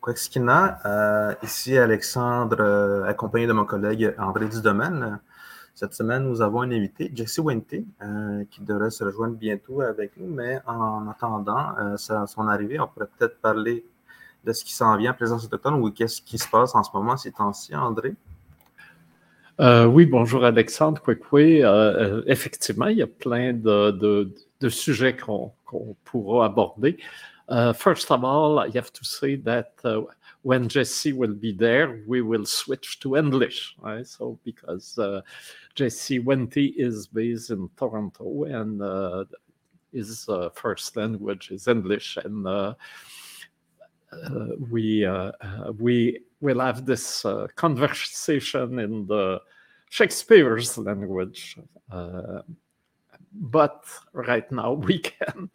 Quaxkina. Euh, ici Alexandre, euh, accompagné de mon collègue André Dudomaine. Cette semaine, nous avons un invité, Jesse Wente, euh, qui devrait se rejoindre bientôt avec nous, mais en attendant son arrivée, on pourrait peut-être parler de ce qui s'en vient à Présence autochtone ou qu'est-ce qui se passe en ce moment ces temps-ci, André? oui, bonjour Alexandre. Kwekwe. effectivement, il y a plein de, sujets qu'on pourra aborder. Uh, first of all, I have to say that uh, when Jesse will be there, we will switch to English. Right? So because uh, Jesse Wente is based in Toronto and uh, his uh, first language is English, and uh, we we will have this conversation in the Shakespeare's language but right now we can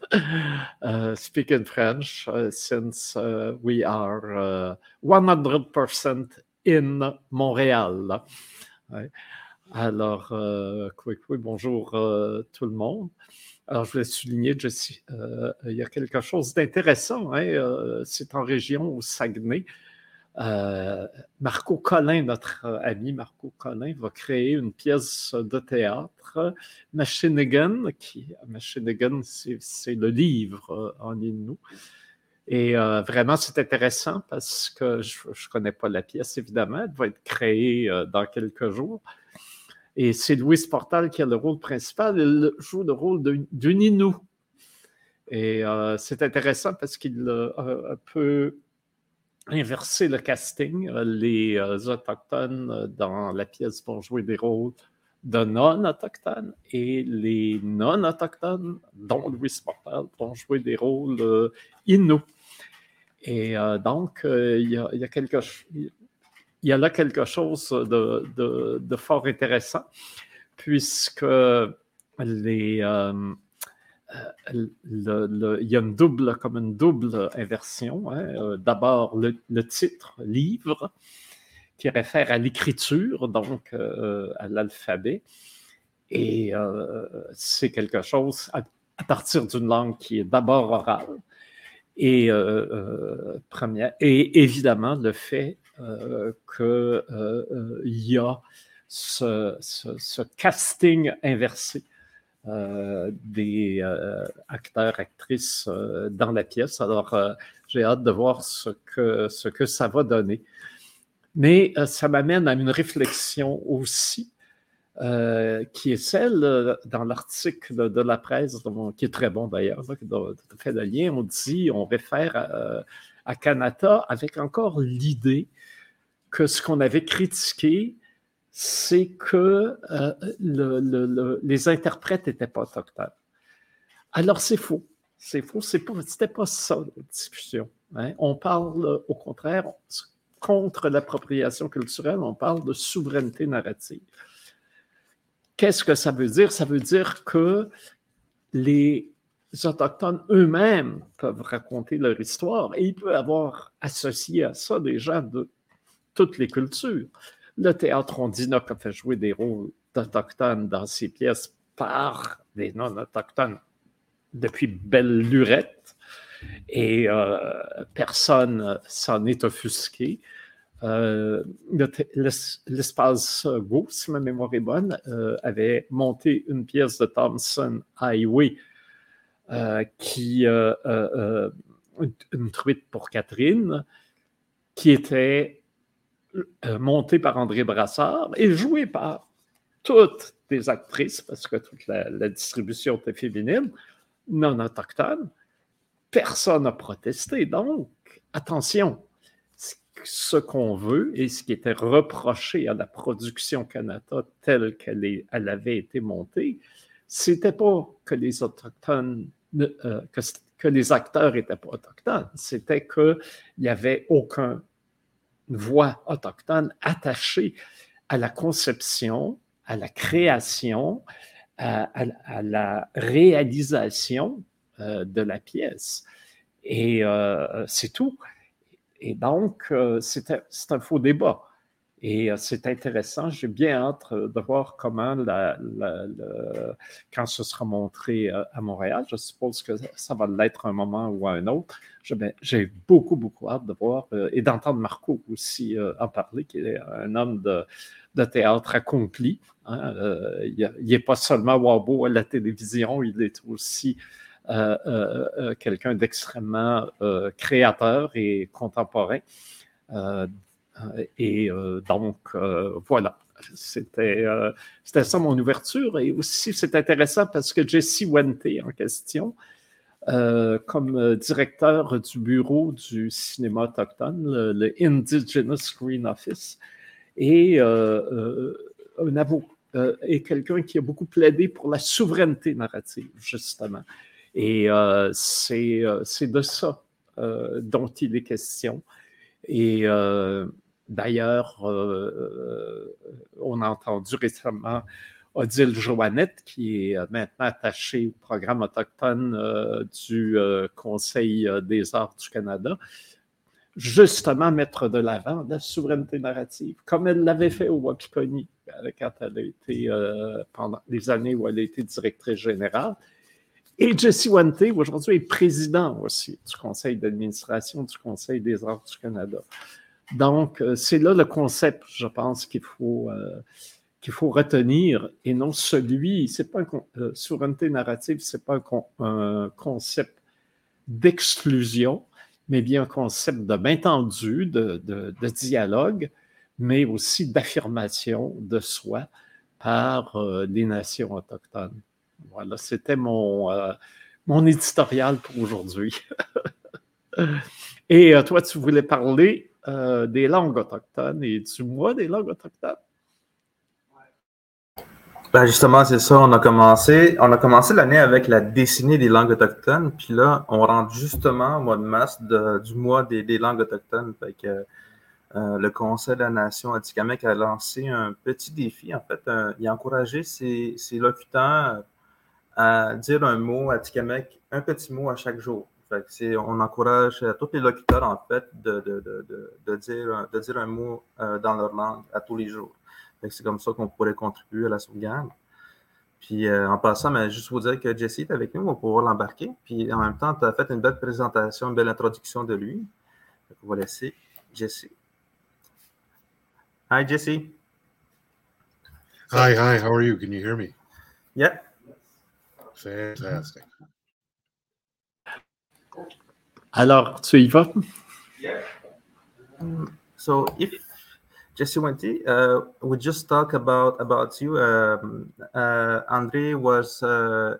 uh, speak in French uh, since uh, we are 100% uh, in Montréal. Alors, euh, bonjour euh, tout le monde. Alors, je voulais souligner, Jessie, euh, il y a quelque chose d'intéressant. Hein, c'est en région au Saguenay. Euh, Marco Collin, notre euh, ami Marco Collin, va créer une pièce de théâtre, Machinigan, qui, Machinigan, c'est le livre euh, en Innu. Et vraiment, c'est intéressant parce que je ne connais pas la pièce, évidemment. Elle va être créée dans quelques jours. Et c'est Louis Portal qui a le rôle principal. Il joue le rôle d'une Innu. Et c'est intéressant parce qu'il peut inverser le casting. Euh, les euh, Autochtones euh, dans la pièce vont jouer des rôles de non-autochtones et les non-autochtones, dont Louis Portal, vont jouer des rôles euh, Et donc, il y, a, quelque y a là quelque chose de, fort intéressant, puisque les, le, il y a une double, comme une double inversion. Hein. Euh, d'abord, le, titre, livre, qui réfère à l'écriture, donc euh, à l'alphabet. Et c'est quelque chose à, partir d'une langue qui est d'abord orale. Et, évidemment, le fait qu'il y a ce casting inversé euh, des euh, acteurs, actrices euh, dans la pièce. Alors, j'ai hâte de voir ce que, ce que ça va donner. Mais ça m'amène à une réflexion aussi, qui est celle dans l'article de, la presse, qui est très bon d'ailleurs, qui fait le lien. On dit, on réfère à, à Canada avec encore l'idée que ce qu'on avait critiqué, c'est que euh, les interprètes n'étaient pas autochtones. Alors, c'est faux. C'est faux. Ce n'était pas ça la discussion. Hein. On parle, au contraire, contre l'appropriation culturelle, on parle de souveraineté narrative. Qu'est-ce que ça veut dire? Ça veut dire que les Autochtones eux-mêmes peuvent raconter leur histoire et il peut avoir associé à ça des gens de toutes les cultures. Le théâtre Ondinoc a fait jouer des rôles d'Autochtones dans ses pièces par des non-autochtones depuis belle lurette et euh, personne s'en est offusqué. Euh, L'espace Go, si ma mémoire est bonne, euh, avait monté une pièce de Thompson Highway qui, une truite pour Catherine, qui était monté par André Brassard et joué par toutes les actrices, parce que toute la, distribution était féminine, non autochtone. Personne n'a protesté. Donc, attention, ce qu'on veut et ce qui était reproché à la production Canada telle qu'elle elle avait été montée, c'était pas que les autochtones, euh, que, que, les acteurs n'étaient pas autochtones, c'était qu'il n'y avait aucun voix autochtone attachée à la conception, à la création, à, la réalisation euh, de la pièce. Et euh, c'est tout. Et donc, euh, c'est un faux débat. Et c'est intéressant. J'ai bien hâte de voir comment, quand ce sera montré à Montréal, je suppose que ça va l'être un moment ou un autre. J'ai beaucoup, beaucoup hâte de voir et d'entendre Marco aussi en parler, qui est un homme de, théâtre accompli. Hein. il n'est pas seulement Wabo à la télévision, il est aussi euh, euh, euh, quelqu'un d'extrêmement créateur et contemporain. Et donc, voilà. C'était ça mon ouverture. Et aussi, c'est intéressant parce que Jesse Wente, en question, comme directeur du bureau du cinéma autochtone, le, Indigenous Screen Office, et un avocat est quelqu'un qui a beaucoup plaidé pour la souveraineté narrative, justement. Et euh, euh, c'est de ça euh, dont il est question. Et d'ailleurs, on a entendu récemment Odile Joannette, qui est maintenant attachée au programme autochtone du Conseil des arts du Canada, justement mettre de l'avant la souveraineté narrative, comme elle l'avait fait au Wapikoni quand elle a été, pendant les années où elle a été directrice générale. Et Jesse Wante, aujourd'hui, est président aussi du conseil d'administration du Conseil des arts du Canada. Donc, euh, c'est là le concept, je pense, qu'il faut, euh, qu'il faut retenir et non celui, c'est pas un, euh, souveraineté narrative, c'est pas un, concept d'exclusion, mais bien un concept de main tendue, de, dialogue, mais aussi d'affirmation de soi par les nations autochtones. Voilà, c'était mon, mon éditorial pour aujourd'hui. et toi, tu voulais parler euh, des langues autochtones et du mois des langues autochtones? Ben justement, c'est ça. On a commencé, commencé l'année avec la décennie des langues autochtones, puis là, on rentre justement au mois de mars du mois des, langues autochtones. Fait que, le Conseil de la Nation Atikamek a lancé un petit défi. En fait, il a encouragé ses, locuteurs à dire un mot à Tikamek, un petit mot à chaque jour. On encourage tous les locuteurs, en fait, de, de, de, de dire, de dire un mot euh, dans leur langue à tous les jours. C'est comme ça qu'on pourrait contribuer à la sauvegarde. Puis euh, en passant, mais juste vous dire que Jesse est avec nous, on va pouvoir l'embarquer. Puis en même temps, tu as fait une belle présentation, une belle introduction de lui. on va laisser Jesse. Hi, Jesse. Hi, hi, how are you? Can you hear me? Yeah. Fantastic. Alors, tu y vas? Yeah. so, if Jesse Wente, uh, we just talk about about you. Um, uh, Andre was uh,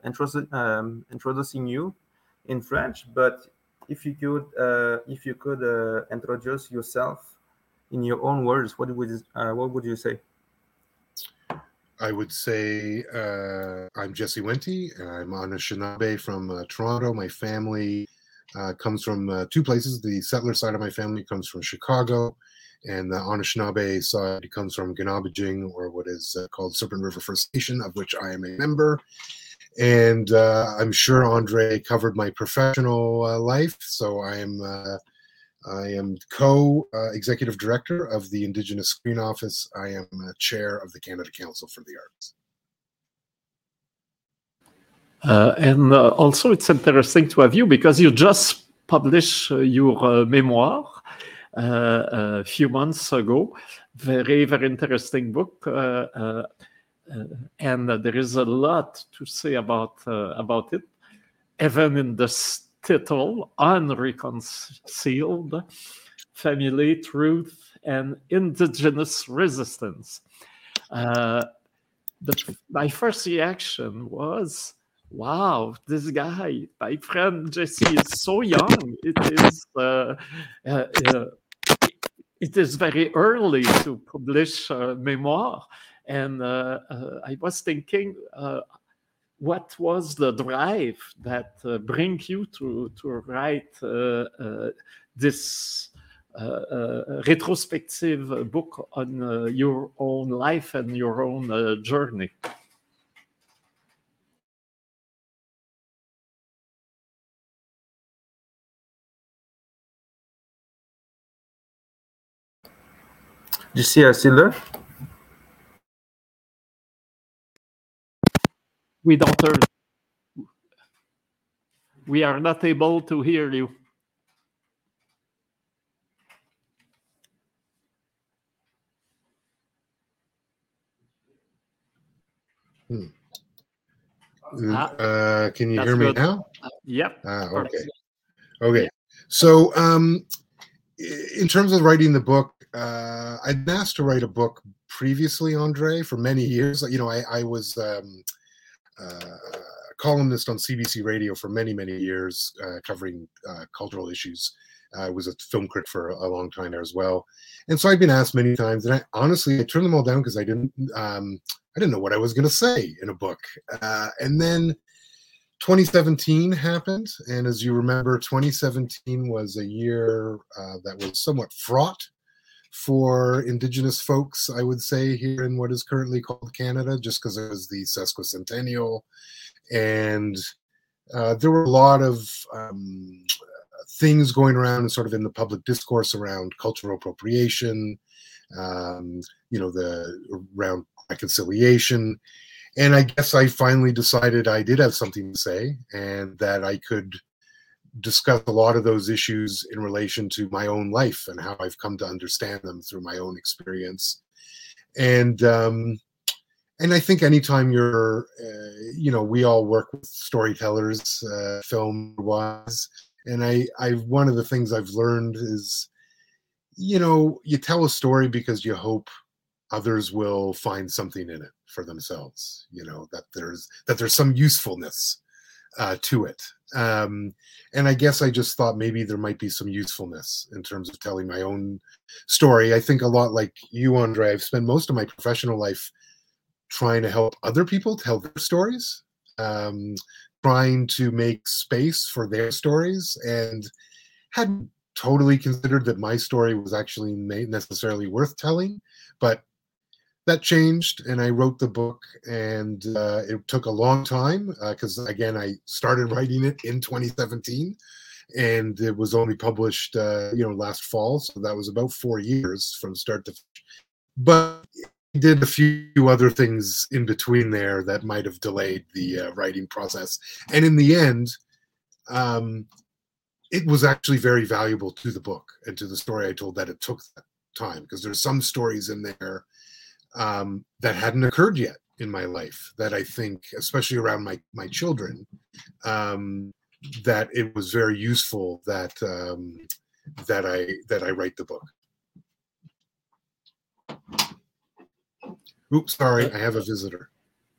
um, introducing you in French, but if you could, uh, if you could uh, introduce yourself in your own words, what would uh, what would you say? I would say uh, I'm Jesse Wente. I'm Anishinaabe from uh, Toronto. My family uh, comes from uh, two places. The settler side of my family comes from Chicago, and the Anishinaabe side comes from Ganabajing, or what is uh, called Serpent River First Nation, of which I am a member. And uh, I'm sure Andre covered my professional life, so I am I am co-executive director of the Indigenous Screen Office. I am chair of the Canada Council for the Arts. Uh, and uh, also, it's interesting to have you because you just published uh, your memoir a few months ago. Very, very interesting book, and there is a lot to say about about it, even in the title Unreconciled Family Truth and Indigenous Resistance. Uh, the, my first reaction was, wow, this guy, my friend Jesse, is so young. It is, uh, uh, uh it is very early to publish a memoir. And uh, uh, I was thinking, what was the drive that uh, bring you to to write uh, uh, this uh, uh, retrospective book on uh, your own life and your own journey? D'ici à là? We don't hear. We are not able to hear you. Hmm. Ah, Uh, can you that's hear me good. now? Yep. Ah, okay. Okay. So, um, in terms of writing the book, uh, I'd been asked to write a book previously, Andre, for many years. You know, I, I was um, uh, a columnist on CBC Radio for many, many years, uh, covering uh, cultural issues. I was a film critic for a long time there as well, and so I'd been asked many times. And I honestly, I turned them all down because I didn't, um, I didn't know what I was going to say in a book. Uh, and then 2017 happened, and as you remember, 2017 was a year uh, that was somewhat fraught for Indigenous folks. I would say here in what is currently called Canada, just because it was the sesquicentennial, and uh, there were a lot of um, things going around and sort of in the public discourse around cultural appropriation, um, you know, the around reconciliation and I guess I finally decided I did have something to say and that I could discuss a lot of those issues in relation to my own life and how I've come to understand them through my own experience. And um, and I think anytime you're, uh, you know, we all work with storytellers, uh, film wise, and I, I one of the things I've learned is, you know, you tell a story because you hope others will find something in it for themselves you know that there's that there's some usefulness uh, to it um, and i guess i just thought maybe there might be some usefulness in terms of telling my own story. I think a lot like you andre i've spent most of my professional life trying to help other people tell their stories um, trying to make space for their stories and hadn't totally considered that my story was actually necessarily worth telling but that changed and i wrote the book and uh, it took a long time because again i started writing it in 2017 and it was only published uh, you know last fall so that was about four years from start to finish. But I did a few other things in between there that might have delayed the uh, writing process and in the end um, it was actually very valuable to the book and to the story i told that it took that time because there's some stories in there um, that hadn't occurred yet in my life that I think, especially around my my children, um, that it was very useful that um, that I that I write the book. Oops, sorry, I have a visitor.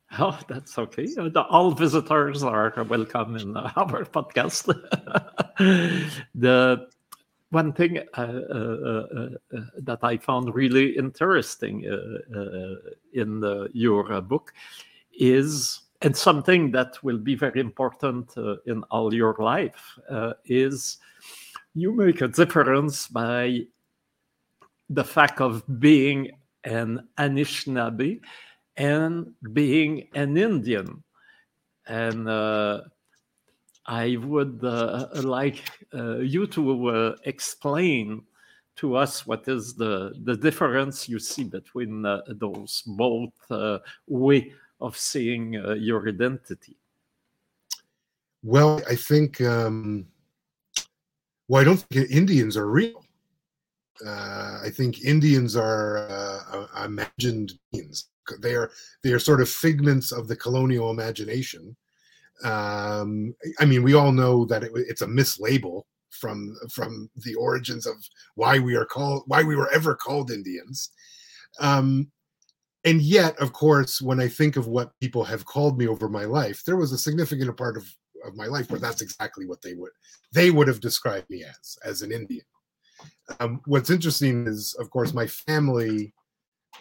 Oh, that's okay. Uh, All visitors are welcome in uh, our podcast. the one thing uh, uh, uh, uh, that I found really interesting uh, uh, in your uh, book is, and something that will be very important uh, in all your life, uh, is you make a difference by the fact of being an Anishinaabe and being an Indian. And uh, I would uh, like uh, you to uh, explain to us what is the, the difference you see between uh, those both uh, way of seeing uh, your identity. Well, I think. Um, well, I don't think Indians are real. I think Indians are imagined beings. They are they are sort of figments of the colonial imagination. Um, I mean, we all know that it, it's a mislabel from from the origins of why we are called why we were ever called Indians. Um, and yet, of course, when I think of what people have called me over my life, there was a significant part of, of my life where that's exactly what they would they would have described me as as an Indian. Um, what's interesting is, of course, my family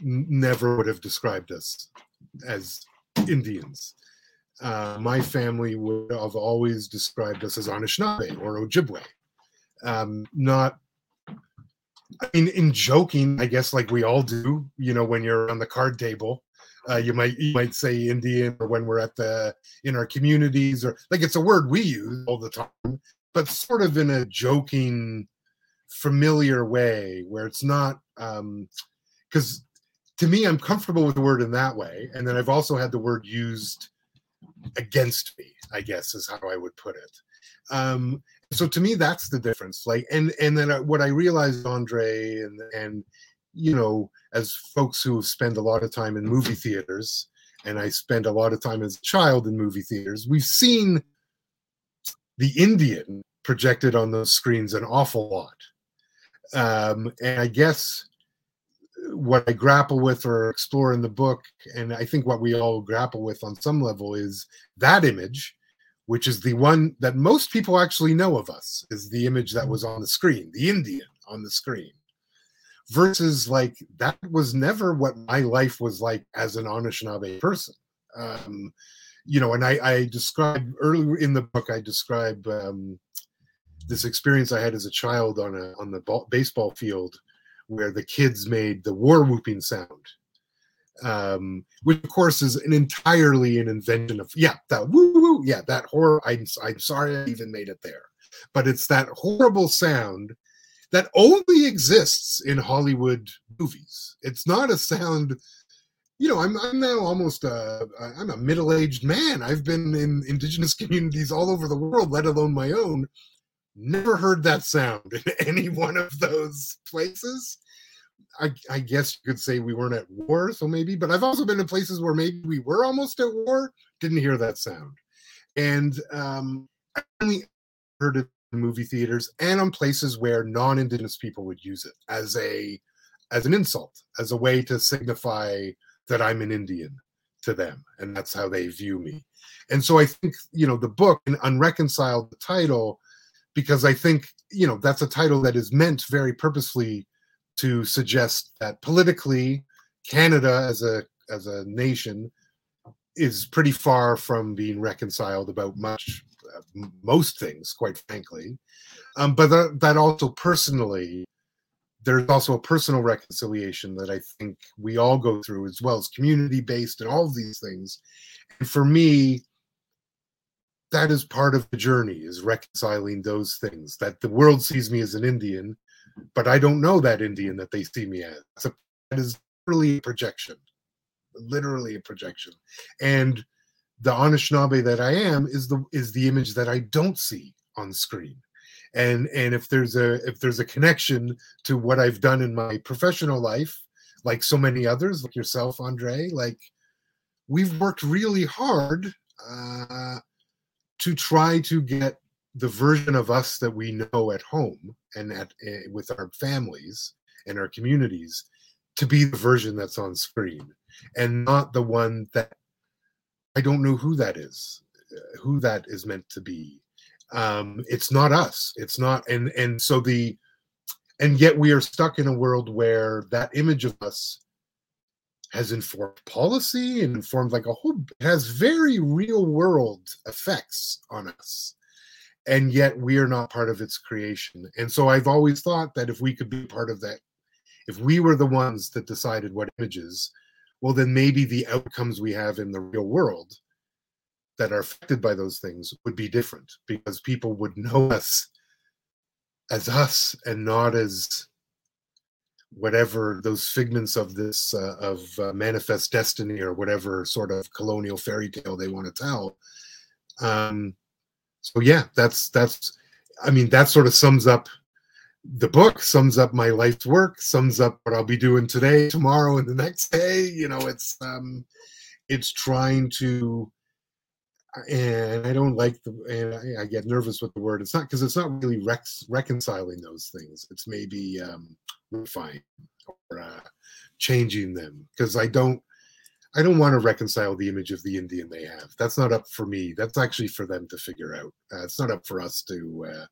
n- never would have described us as Indians. Uh, my family would have always described us as Anishinaabe or Ojibwe. Um, not, I mean, in joking, I guess, like we all do. You know, when you're on the card table, uh, you might you might say Indian, or when we're at the in our communities, or like it's a word we use all the time, but sort of in a joking familiar way where it's not um because to me, I'm comfortable with the word in that way. And then I've also had the word used against me, I guess is how I would put it. Um, so to me, that's the difference. Like, and and then what I realized, Andre, and and you know, as folks who spend a lot of time in movie theaters, and I spent a lot of time as a child in movie theaters, we've seen the Indian projected on those screens an awful lot. Um, and I guess what I grapple with or explore in the book, and I think what we all grapple with on some level is that image, which is the one that most people actually know of us, is the image that was on the screen, the Indian on the screen, versus like that was never what my life was like as an Anishinaabe person. Um, you know, and I, I describe earlier in the book, I describe um, this experience I had as a child on a on the ball, baseball field where the kids made the war whooping sound, um, which of course is an entirely an invention of yeah that woo woo yeah that horror. I'm I'm sorry I even made it there, but it's that horrible sound that only exists in Hollywood movies. It's not a sound. You know, I'm I'm now almost a I'm a middle aged man. I've been in indigenous communities all over the world, let alone my own Never heard that sound in any one of those places. I, I, guess you could say we weren't at war, so maybe, but I've also been in places where maybe we were almost at war, didn't hear that sound. And um, I only heard it in movie theaters and on places where non-indigenous people would use it as a as an insult, as a way to signify that I'm an Indian to them, and that's how they view me. And so I think you know the book and Unreconciled, the title because I think you know that's a title that is meant very purposefully to suggest that politically Canada as a as a nation is pretty far from being reconciled about much uh, most things quite frankly. Um, but that, that also personally there's also a personal reconciliation that i think we all go through as well as community based and all of these things. And for me that is part of the journey is reconciling those things that the world sees me as an indian but i don't know that indian that they see me as. A, that is literally a projection literally a projection. And the anishinaabe that i am is the is the image that i don't see on screen. And and if there's a if there's a connection to what i've done in my professional life like so many others like yourself andre like we've worked really hard uh to try to get the version of us that we know at home and at uh, with our families and our communities to be the version that's on screen and not the one that I don't know who that is, uh, who that is meant to be. Um, it's not us. It's not, and and so the, and yet we are stuck in a world where that image of us has informed policy and informed like a whole has very real world effects on us. And yet we are not part of its creation. And so i've always thought that if we could be part of that if we were the ones that decided what images well then maybe the outcomes we have in the real world that are affected by those things would be different because people would know us as us and not as whatever those figments of this uh, of uh, manifest destiny or whatever sort of colonial fairy tale they want to tell um so yeah that's that's i mean that sort of sums up the book sums up my life's work sums up what i'll be doing today tomorrow and the next day you know it's um it's trying to and I don't like the, and I, I, get nervous with the word. It's not because it's not really rex, reconciling those things. It's maybe um, refine or uh, changing them because I don't I don't want to reconcile the image of the Indian they have. That's not up for me. That's actually for them to figure out. Uh, it's not up for us to. Uh,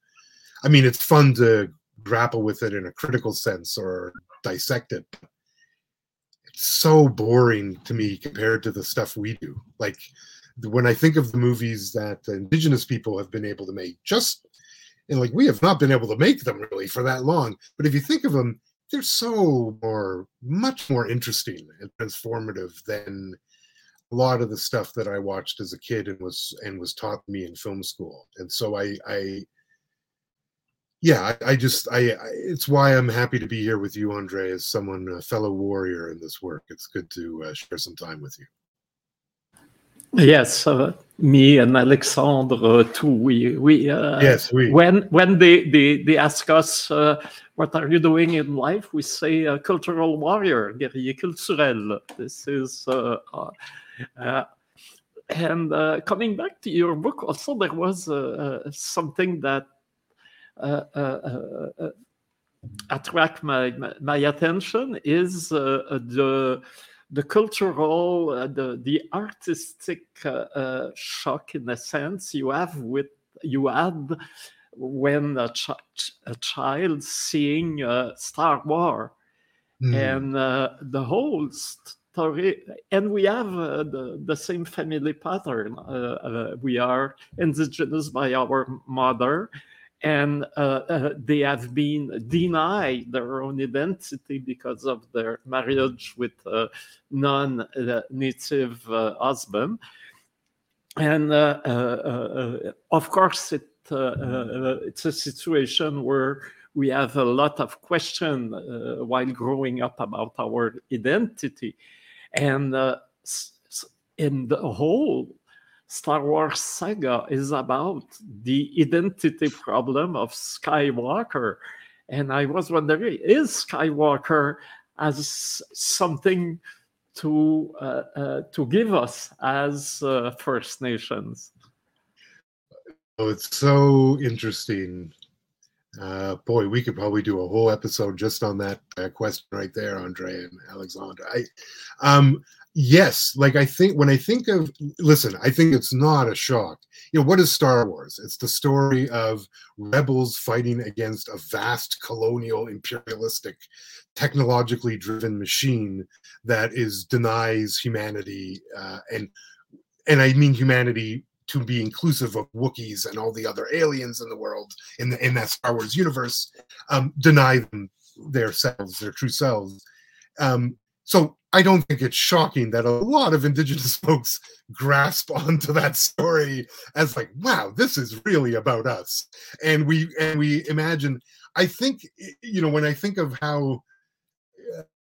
I mean, it's fun to grapple with it in a critical sense or dissect it. It's so boring to me compared to the stuff we do. Like when I think of the movies that indigenous people have been able to make, just and like we have not been able to make them really for that long but if you think of them they're so more much more interesting and transformative than a lot of the stuff that i watched as a kid and was and was taught me in film school and so i i yeah, I, I just I, I, it's why I'm happy to be here with you, Andre, as someone a fellow warrior in this work. It's good to uh, share some time with you. Yes, uh, me and Alexandre too. We we uh, yes we when when they they, they ask us uh, what are you doing in life, we say uh, cultural warrior, guerrier culturel. This is uh, uh, and coming back to your book, also there was something that attract my, my, my attention is the the cultural, uh, the the artistic uh, uh, shock in a sense you have with you had when a, ch- a child seeing uh, Star Wars mm. and uh, the whole story, and we have uh, the the same family pattern. we are indigenous by our mother, and uh, uh, they have been denied their own identity because of their marriage with a non-native uh, husband. And uh, uh, of course, it, it's a situation where we have a lot of question while growing up about our identity. And in the whole Star Wars saga is about the identity problem of Skywalker. And I was wondering, is Skywalker as something to uh, uh, to give us as uh, First Nations? Oh, it's so interesting. Uh, boy, we could probably do a whole episode just on that uh, question right there, Andre and Alexandra. I, um, yes like i think when i think of listen i think it's not a shock you know what is star wars it's the story of rebels fighting against a vast colonial imperialistic technologically driven machine that is denies humanity uh, and and i mean humanity to be inclusive of Wookiees and all the other aliens in the world in the in that Star Wars universe, um, deny them their selves, their true selves. Um, so I don't think it's shocking that a lot of indigenous folks grasp onto that story as like, wow, this is really about us. And we and we imagine. I think you know when I think of how.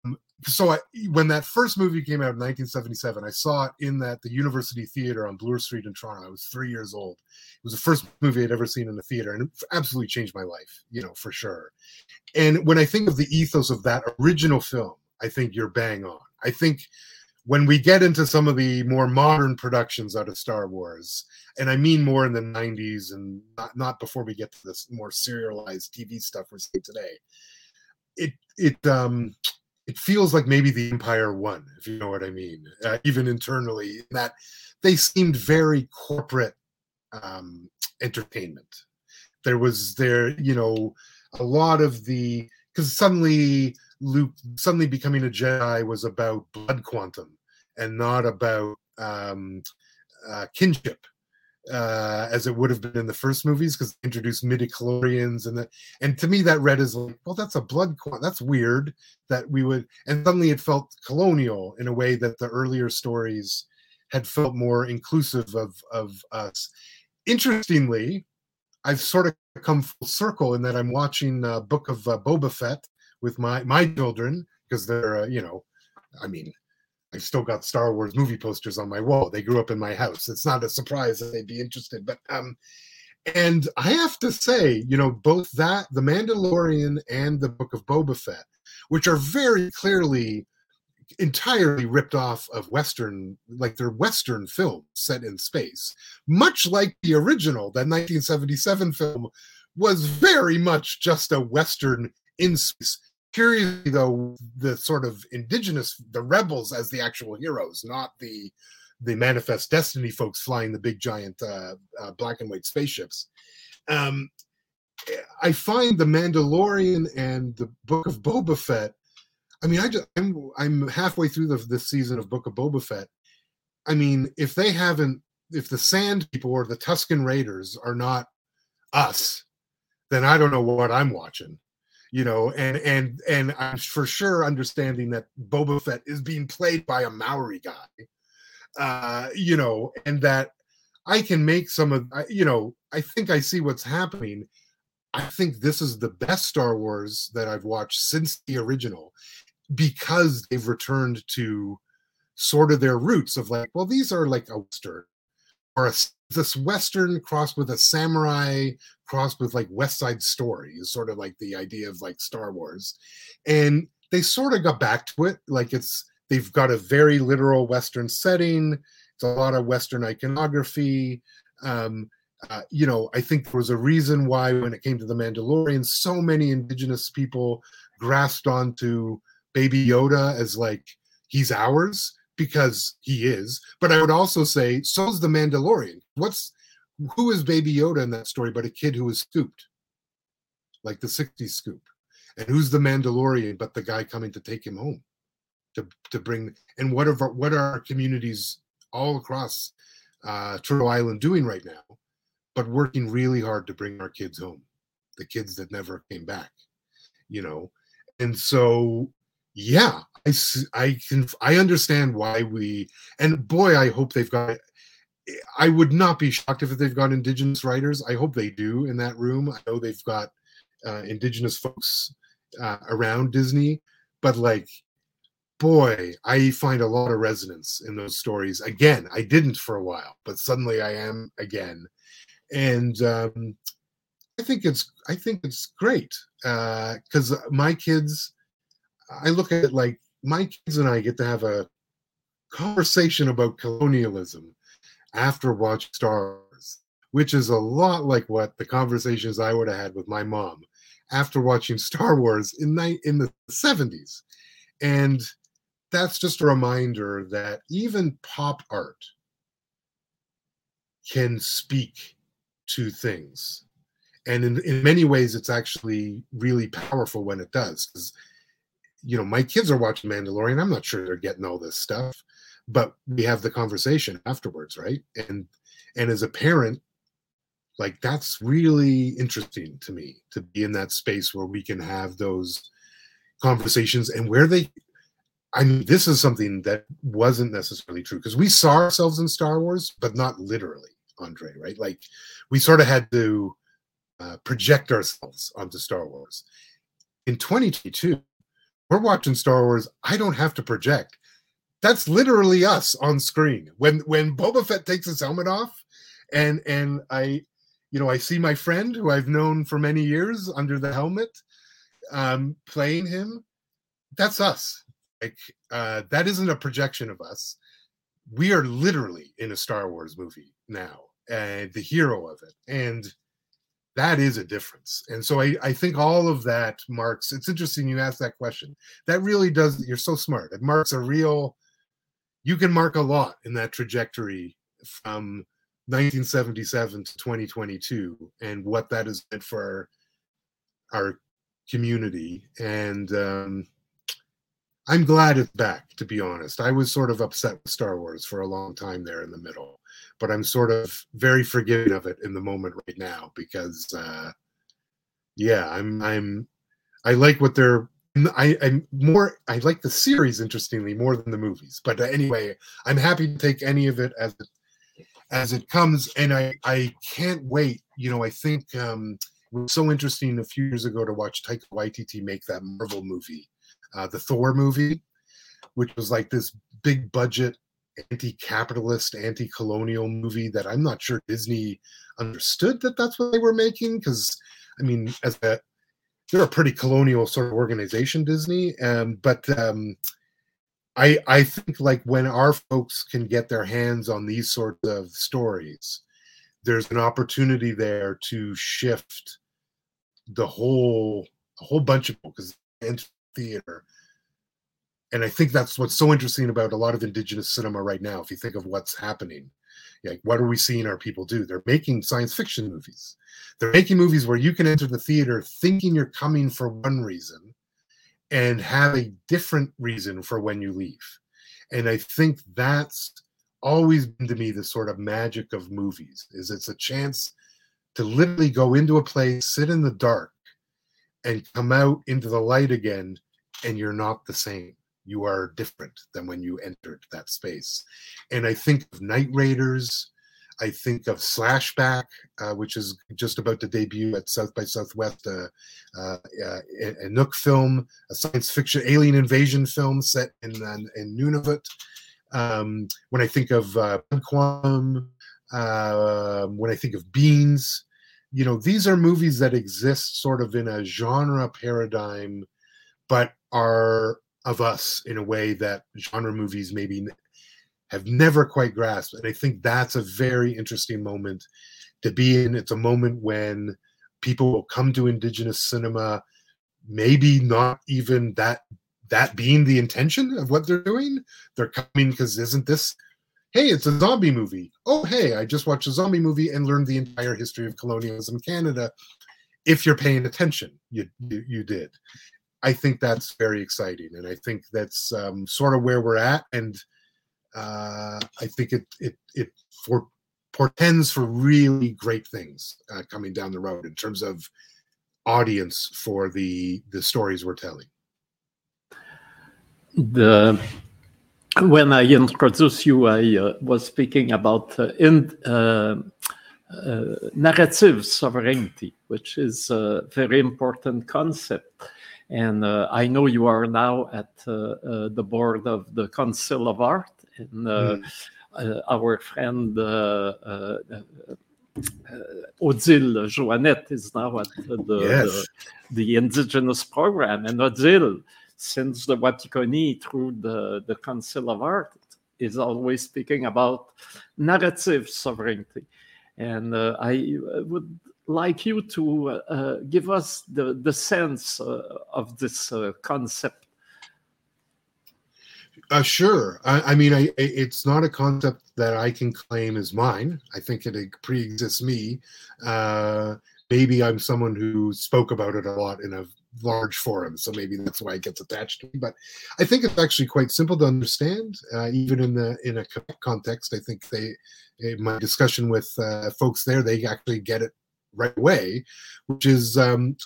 Um, so I, when that first movie came out in 1977, I saw it in that the University Theater on Bloor Street in Toronto. I was three years old. It was the first movie I'd ever seen in the theater, and it absolutely changed my life, you know, for sure. And when I think of the ethos of that original film, I think you're bang on. I think when we get into some of the more modern productions out of Star Wars, and I mean more in the 90s and not, not before we get to this more serialized TV stuff we're seeing today, it it um it feels like maybe the Empire won, if you know what I mean, uh, even internally, that they seemed very corporate um, entertainment. There was there, you know, a lot of the because suddenly Luke suddenly becoming a Jedi was about blood quantum and not about um, uh, kinship, uh, as it would have been in the first movies, because they introduced midi-chlorians and that. And to me, that read as like, well, that's a blood quantum. That's weird that we would. And suddenly, it felt colonial in a way that the earlier stories had felt more inclusive of of us. Interestingly, I've sort of come full circle in that I'm watching uh, Book of uh, Boba Fett with my my children because they're uh, you know, I mean, I've still got Star Wars movie posters on my wall. They grew up in my house. It's not a surprise that they'd be interested, but um, and I have to say, you know, both that The Mandalorian and the Book of Boba Fett, which are very clearly entirely ripped off of Western, like they're Western films set in space, much like the original, that 1977 film was very much just a Western in space curiously though the sort of indigenous the rebels as the actual heroes not the the manifest destiny folks flying the big giant uh, uh, black and white spaceships. Um, i find the mandalorian and the book of boba fett i mean i just i'm, I'm halfway through the, this season of book of boba fett. I mean if they haven't if the sand people or the tusken raiders are not us then i don't know what i'm watching you know, and and and I'm for sure understanding that Boba Fett is being played by a Maori guy, uh, you know, and that I can make some of, you know, I think I see what's happening. I think this is the best Star Wars that I've watched since the original because they've returned to sort of their roots of like, well, these are like a Western or a, this Western crossed with a samurai crossed with like West Side Story is sort of like the idea of like Star Wars. And they sort of got back to it. Like it's, they've got a very literal Western setting. It's a lot of Western iconography. Um, uh, you know, I think there was a reason why when it came to the Mandalorian, so many indigenous people grasped onto Baby Yoda as like he's ours because he is. But I would also say so's the Mandalorian. What's who is Baby Yoda in that story but a kid who was scooped, like the '60s scoop, and who's the Mandalorian but the guy coming to take him home, to to bring and what are what are our communities all across uh, Turtle Island doing right now? but working really hard to bring our kids home, the kids that never came back, you know. And so, yeah, I, I can I understand why we and boy, I hope they've got. I would not be shocked if they've got indigenous writers. I hope they do in that room. I know they've got uh, indigenous folks uh, around Disney, but like boy, I find a lot of resonance in those stories. Again, I didn't for a while, but suddenly I am again and um, I think it's I think it's great because uh, my kids, I look at it like my kids and I get to have a conversation about colonialism after watching Star Wars, which is a lot like what the conversations I would have had with my mom after watching Star Wars in the in the 70s, and that's just a reminder that even pop art can speak to things. And in, in many ways, it's actually really powerful when it does. You know, my kids are watching Mandalorian. I'm not sure they're getting all this stuff, but we have the conversation afterwards, right? And and as a parent, like that's really interesting to me to be in that space where we can have those conversations and where they I mean, this is something that wasn't necessarily true because we saw ourselves in Star Wars, but not literally. Andre, right? Like we sort of had to uh, project ourselves onto Star Wars. In 2022, we're watching Star Wars. I don't have to project. That's literally us on screen. When when Boba Fett takes his helmet off, and and I, you know, I see my friend who I've known for many years under the helmet, um, playing him. That's us. Like uh, that isn't a projection of us. We are literally in a Star Wars movie now uh, the hero of it. And that is a difference. And so I, I think all of that marks, it's interesting you asked that question. That really does, you're so smart. It marks a real, you can mark a lot in that trajectory from 1977 to 2022 and what that has meant for our, our community. And um, I'm glad it's back, to be honest. I was sort of upset with Star Wars for a long time there in the middle but I'm sort of very forgiving of it in the moment right now because, uh, yeah, I'm I'm I like what they're I, I'm more I like the series interestingly more than the movies. But anyway, I'm happy to take any of it as it as it comes, and I I can't wait. You know, I think um, it was so interesting a few years ago to watch Taika Waititi make that Marvel movie, uh, the Thor movie, which was like this big budget anti-capitalist, anti-colonial movie that I'm not sure Disney understood that that's what they were making. Because I mean, as a they're a pretty colonial sort of organization, Disney. Um, but um, I I think like when our folks can get their hands on these sorts of stories, there's an opportunity there to shift the whole a whole bunch of because theater and I think that's what's so interesting about a lot of indigenous cinema right now. If you think of what's happening, like what are we seeing our people do? They're making science fiction movies. They're making movies where you can enter the theater thinking you're coming for one reason and have a different reason for when you leave. And I think that's always been to me the sort of magic of movies is it's a chance to literally go into a place, sit in the dark, and come out into the light again, and you're not the same you are different than when you entered that space. And I think of Night Raiders, I think of Slashback, uh, which is just about to debut at South by Southwest, uh, uh, a, a, Nook film, a science fiction alien invasion film set in in Nunavut. Um, when I think of uh, Quantum, uh, when I think of Beans, you know, these are movies that exist sort of in a genre paradigm, but are of us in a way that genre movies maybe have never quite grasped. And I think that's a very interesting moment to be in. It's a moment when people will come to indigenous cinema, maybe not even that that being the intention of what they're doing. They're coming because isn't this hey, it's a zombie movie. Oh, hey, I just watched a zombie movie and learned the entire history of colonialism in Canada. If you're paying attention, you you, you did. I think that's very exciting, and I think that's um, sort of where we're at. And uh, I think it it it for portends for really great things uh, coming down the road in terms of audience for the the stories we're telling. The when I introduced you, I uh, was speaking about uh, in, uh, uh narrative sovereignty, which is a very important concept. And uh, I know you are now at uh, the board of the Council of Art, and mm. our friend Odile Joannette is now at the, yes. the, the Indigenous program. And Odile, since the Wapikoni through the, the Council of Art is always speaking about narrative sovereignty. And uh, I uh, would like you to uh, give us the, the sense uh, of this uh, concept. Uh, sure. I, I mean, I, it's not a concept that I can claim is mine. I think it pre-exists me. maybe I'm someone who spoke about it a lot in a large forum, so maybe that's why it gets attached to me. But I think it's actually quite simple to understand, uh, even in the in a context. I think they, in my discussion with uh, folks there, they actually get it right away, which is. Um,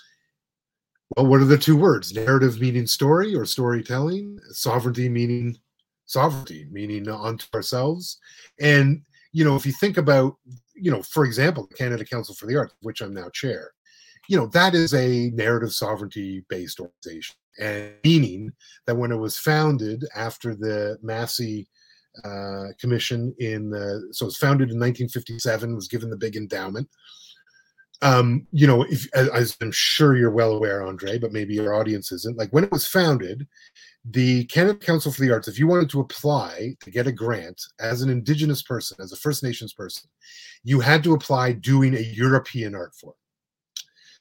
well, what are the two words? Narrative meaning story or storytelling, sovereignty meaning sovereignty, meaning unto ourselves. And, you know, if you think about, you know, for example, the Canada Council for the Arts, which I'm now chair, you know that is a narrative sovereignty based organization and meaning that when it was founded after the massey uh, commission in the so it was founded in 1957 was given the big endowment um you know if as i'm sure you're well aware andre but maybe your audience isn't like when it was founded the canada council for the arts if you wanted to apply to get a grant as an indigenous person as a first nations person you had to apply doing a european art form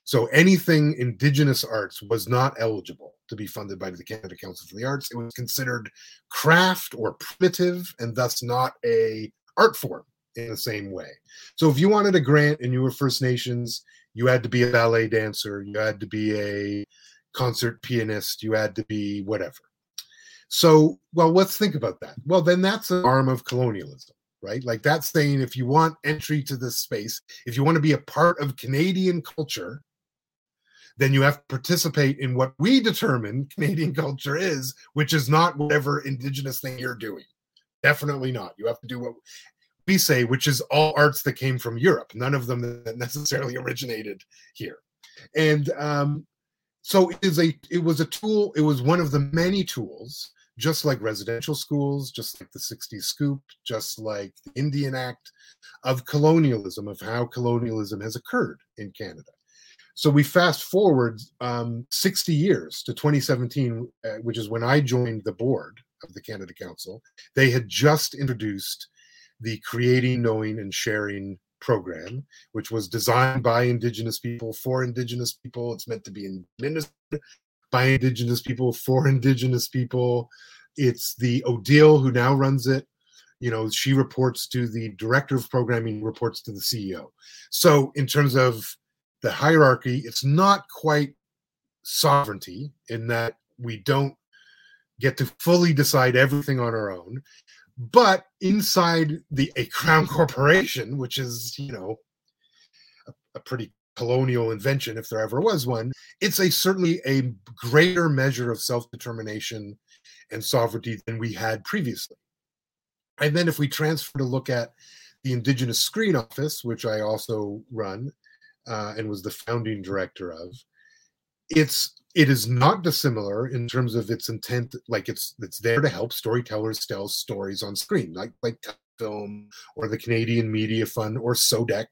so anything indigenous arts was not eligible to be funded by the Canada Council for the Arts. It was considered craft or primitive and thus not a art form in the same way. So if you wanted a grant and you were First Nations, you had to be a ballet dancer, you had to be a concert pianist, you had to be whatever. So, well, let's think about that. Well, then that's an arm of colonialism, right? Like that's saying if you want entry to this space, if you want to be a part of Canadian culture, then you have to participate in what we determine Canadian culture is, which is not whatever indigenous thing you're doing. Definitely not. You have to do what we say, which is all arts that came from Europe, none of them that necessarily originated here. And um, so it is a it was a tool, it was one of the many tools, just like residential schools, just like the 60s scoop, just like the Indian Act of colonialism, of how colonialism has occurred in Canada. So we fast forward um, 60 years to 2017, uh, which is when I joined the board of the Canada Council. They had just introduced the Creating, Knowing, and Sharing program, which was designed by Indigenous people for Indigenous people. It's meant to be administered by Indigenous people for Indigenous people. It's the Odile who now runs it. You know, she reports to the director of programming, reports to the CEO. So, in terms of the hierarchy. It's not quite sovereignty in that we don't get to fully decide everything on our own. But inside the a crown corporation, which is, you know, a, a pretty colonial invention if there ever was one, it's a certainly a greater measure of self-determination and sovereignty than we had previously. And then if we transfer to look at the Indigenous Screen Office, which I also run uh, and was the founding director of, it's it is not dissimilar in terms of its intent. Like it's it's there to help storytellers tell stories on screen, like like film or the Canadian Media Fund or SODEC,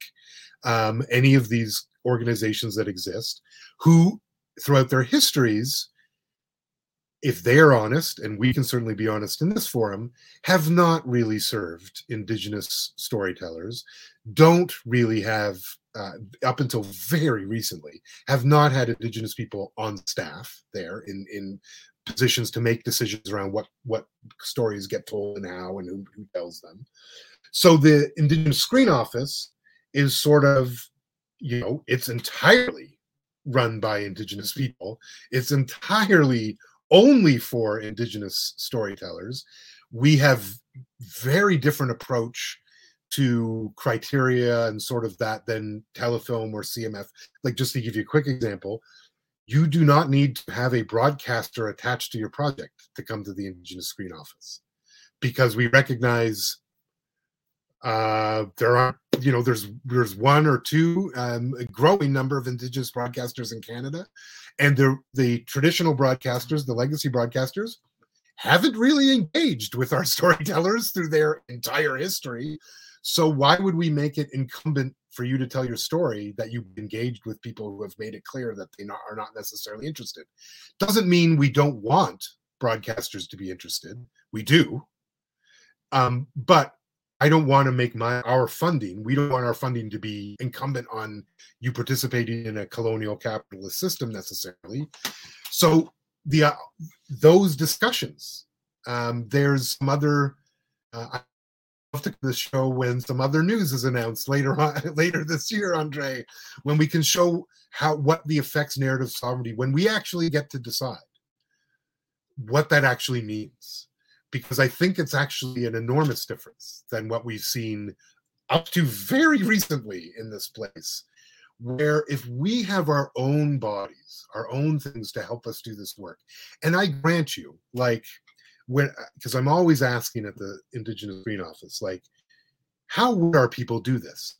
um, any of these organizations that exist, who throughout their histories if they are honest, and we can certainly be honest in this forum, have not really served Indigenous storytellers, don't really have, uh, up until very recently, have not had Indigenous people on staff there in, in positions to make decisions around what, what stories get told and how and who, who tells them. So the Indigenous Screen Office is sort of, you know, it's entirely run by Indigenous people. It's entirely only for indigenous storytellers. We have very different approach to criteria and sort of that than telefilm or cmf like just to give you a quick example you do not need to have a broadcaster attached to your project to come to the indigenous screen office because we recognize uh, there are you know there's there's one or two um, a growing number of indigenous broadcasters in canada and the the traditional broadcasters, the legacy broadcasters, haven't really engaged with our storytellers through their entire history. So why would we make it incumbent for you to tell your story that you've engaged with people who have made it clear that they not, are not necessarily interested? Doesn't mean we don't want broadcasters to be interested. We do. Um, but I don't want to make my our funding. We don't want our funding to be incumbent on you participating in a colonial capitalist system necessarily. So the uh, those discussions. Um, there's some other. Uh, to the show when some other news is announced later on later this year, Andre, when we can show how what the effects narrative sovereignty when we actually get to decide what that actually means because I think it's actually an enormous difference than what we've seen up to very recently in this place. Where if we have our own bodies, our own things to help us do this work, and I grant you, like, when because I'm always asking at the Indigenous Screen Office, like, how would our people do this?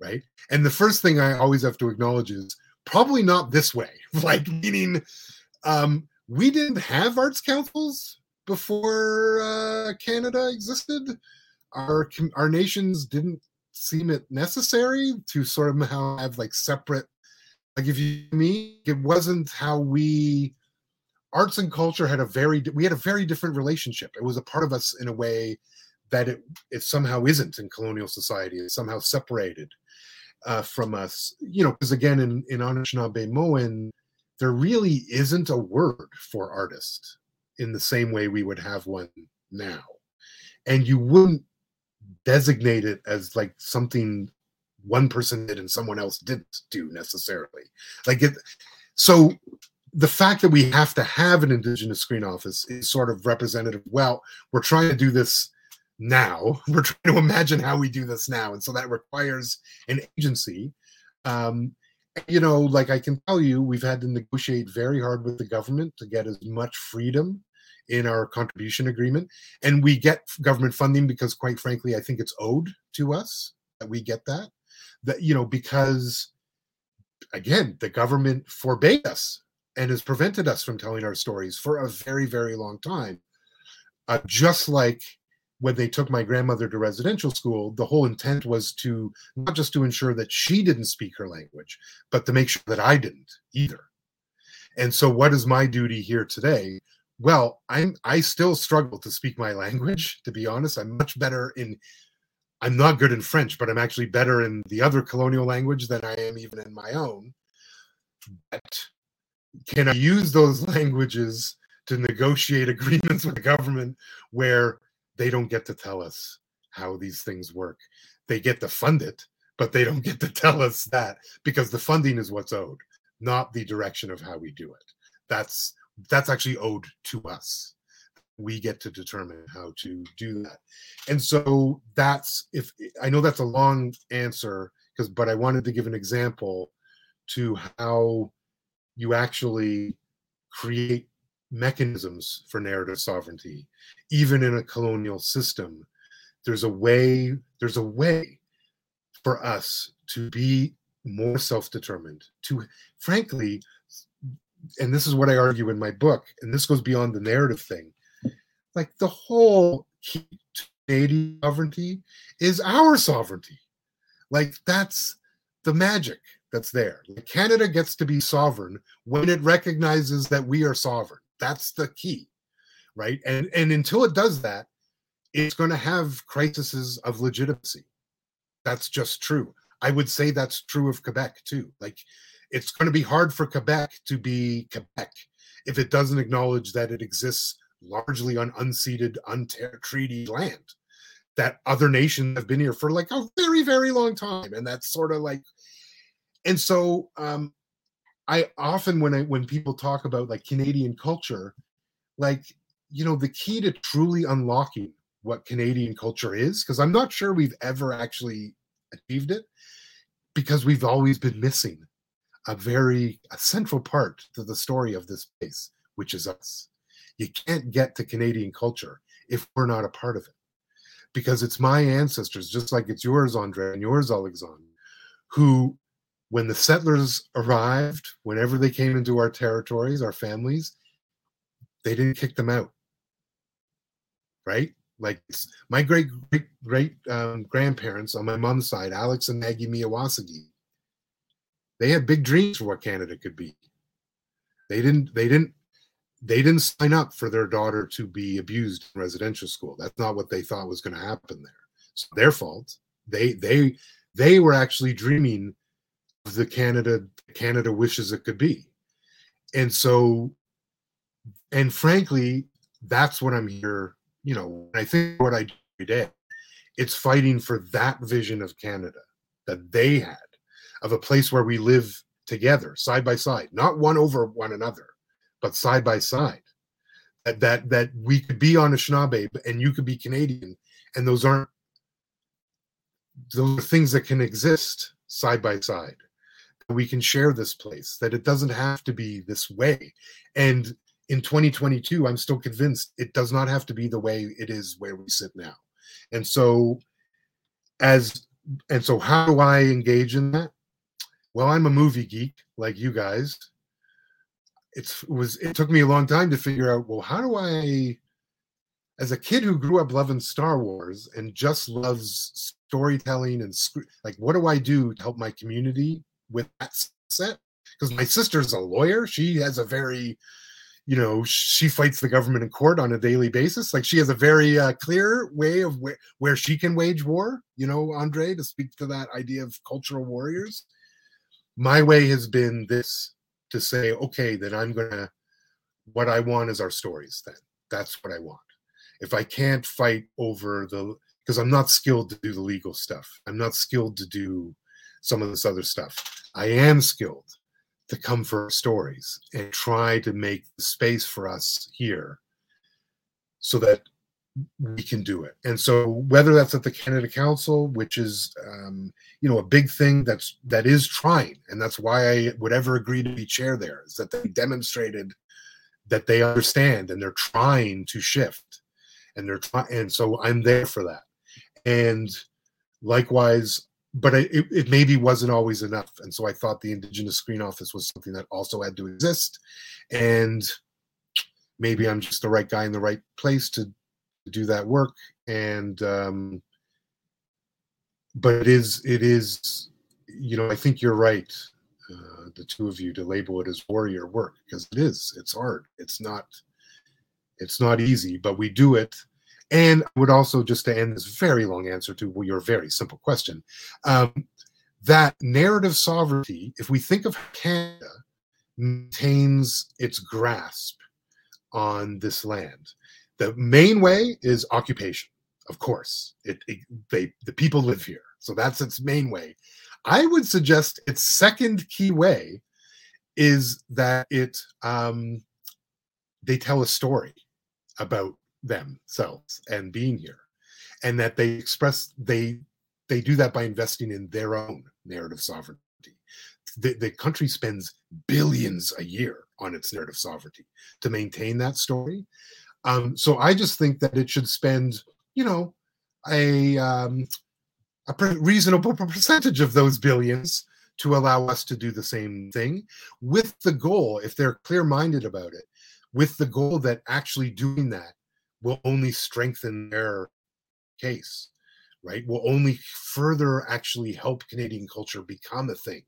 Right. And the first thing I always have to acknowledge is probably not this way. Like, meaning, um, we didn't have arts councils before uh, Canada existed. Our our nations didn't seem it necessary to sort of have like separate. Like if you me, it wasn't how we arts and culture had a very we had a very different relationship. It was a part of us in a way that it it somehow isn't in colonial society. It's somehow separated uh, from us. You know, because again, in in Anishinaabemowin, there really isn't a word for artist in the same way we would have one now. And you wouldn't designate it as like something one person did and someone else didn't do necessarily. Like it, so the fact that we have to have an indigenous screen office is sort of representative. Well, we're trying to do this now. We're trying to imagine how we do this now, and so that requires an agency. Um, you know, like I can tell you, we've had to negotiate very hard with the government to get as much freedom in our contribution agreement. And we get government funding because, quite frankly, I think it's owed to us that we get that. That, you know, because again, the government forbade us and has prevented us from telling our stories for a very, very long time. Uh, just like when they took my grandmother to residential school, the whole intent was to not just to ensure that she didn't speak her language, but to make sure that I didn't either. And so, what is my duty here today? Well, I'm I still struggle to speak my language. To be honest, I'm much better in. I'm not good in French, but I'm actually better in the other colonial language than I am even in my own. But can I use those languages to negotiate agreements with the government where they don't get to tell us how these things work? They get to fund it, but they don't get to tell us that because the funding is what's owed, not the direction of how we do it. That's that's actually owed to us. We get to determine how to do that. And so that's if i know that's a long answer because but i wanted to give an example to how you actually create mechanisms for narrative sovereignty even in a colonial system. There's a way there's a way for us to be more self-determined to frankly and this is what i argue in my book and this goes beyond the narrative thing like the whole Canadian sovereignty is our sovereignty. Like that's the magic that's there. Like Canada gets to be sovereign when it recognizes that we are sovereign. That's the key, right? And and until it does that, it's going to have crises of legitimacy. That's just true. I would say that's true of Quebec too. Like it's going to be hard for Quebec to be Quebec if it doesn't acknowledge that it exists largely on unceded, untreated land that other nations have been here for like a very, very long time. And that's sort of like, and so um, I often when I when people talk about like Canadian culture, like you know, the key to truly unlocking what Canadian culture is, because I'm not sure we've ever actually achieved it, because we've always been missing a very a central part to the story of this place, which is us. You can't get to Canadian culture if we're not a part of it. Because it's my ancestors, just like it's yours, Andre, and yours, Alexandre, who, when the settlers arrived, whenever they came into our territories, our families, they didn't kick them out. Right? Like my great great great um, grandparents on my mom's side, Alex and Maggie Meawasige, they had big dreams for what Canada could be. They didn't they didn't they didn't sign up for their daughter to be abused in residential school. That's not what they thought was going to happen there. It's their fault. They they they were actually dreaming of the Canada Canada wishes it could be. And so and frankly, that's what I'm here, you know, I think what I do every day, it's fighting for that vision of Canada that they had of a place where we live together side by side, not one over one another but side by side. That that that we could be on Anishinaabe and you could be Canadian, and those aren't those are things that can exist side by side. We can share this place. That it doesn't have to be this way. And in 2022, I'm still convinced it does not have to be the way it is where we sit now. And so, as and so, how do I engage in that? Well, I'm a movie geek like you guys, it's it was it took me a long time to figure out well how do i as a kid who grew up loving star wars and just loves storytelling and like what do i do to help my community with that set? Because my sister's a lawyer. She has a very you know she fights the government in court on a daily basis. Like she has a very uh, clear way of where, where she can wage war you know andre to speak to that idea of cultural warriors my way has been this to say, okay, then I'm gonna what I want is our stories then. That's what I want. If I can't fight over the because I'm not skilled to do the legal stuff. I'm not skilled to do some of this other stuff. I am skilled to come for stories and try to make space for us here so that we can do it. And so whether that's at the Canada Council, which is um, you know a big thing that's that is trying, and that's why I would ever agree to be chair there, is that they demonstrated that they understand and they're trying to shift, and they're trying, and so I'm there for that. And likewise, but it, it maybe wasn't always enough, and so I thought the Indigenous Screen Office was something that also had to exist, and maybe I'm just the right guy in the right place to do that work and um, but it is it is you know i think you're right uh, the two of you to label it as warrior work because it is it's hard it's not it's not easy but we do it and I would also just to end this very long answer to your very simple question um, that narrative sovereignty if we think of canada maintains its grasp on this land the main way is occupation, of course. It, it, they the people live here, so that's its main way. I would suggest its second key way is that it um, they tell a story about themselves and being here, and that they express they they do that by investing in their own narrative sovereignty. The, the country spends billions a year on its narrative sovereignty to maintain that story. Um, so I just think that it should spend, you know, a um, a reasonable percentage of those billions to allow us to do the same thing with the goal, if they're clear minded about it, with the goal that actually doing that will only strengthen their case, right? Will only further actually help Canadian culture become a thing,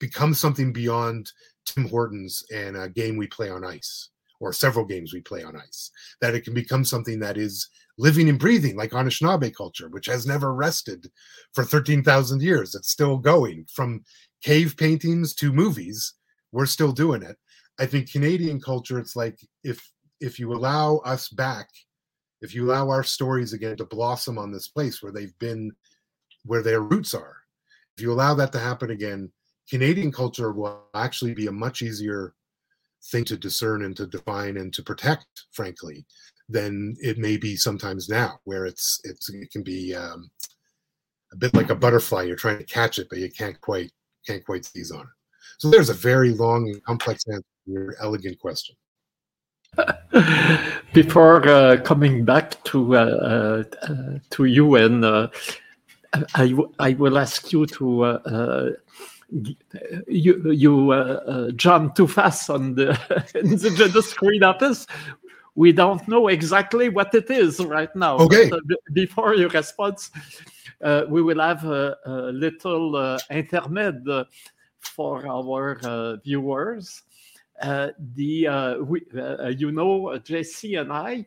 become something beyond Tim Hortons and a game we play on ice or several games we play on ice, that it can become something that is living and breathing like Anishinaabe culture, which has never rested for 13,000 years. It's still going from cave paintings to movies. We're still doing it. I think Canadian culture, it's like if if you allow us back, if you allow our stories again to blossom on this place where they've been, where their roots are, if you allow that to happen again, Canadian culture will actually be a much easier thing to discern and to define and to protect, frankly, than it may be sometimes now, where it's it's it can be um, a bit like a butterfly. You're trying to catch it, but you can't quite can't quite seize on it. So there's a very long and complex answer to your elegant question. Before uh, coming back to uh, uh, to you, and uh, I, I will ask you to uh, uh, you you uh, jump too fast on the indigenous screen office. We don't know exactly what it is right now. Okay. But, before your response, we will have a, a little intermed for our viewers. Uh, the uh, we, uh, you know Jesse and I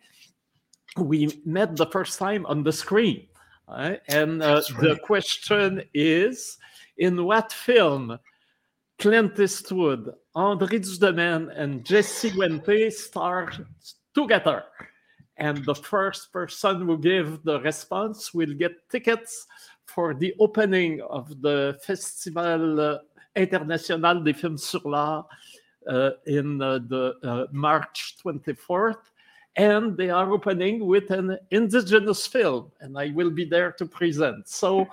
we met the first time on the screen right? and right. the question is in what film Clint Eastwood, André Dudemaine, and Jesse Wente star together. And the first person who give the response will get tickets for the opening of the Festival International des Films sur l'Art uh, in uh, the uh, March 24th. And they are opening with an indigenous film, and I will be there to present. So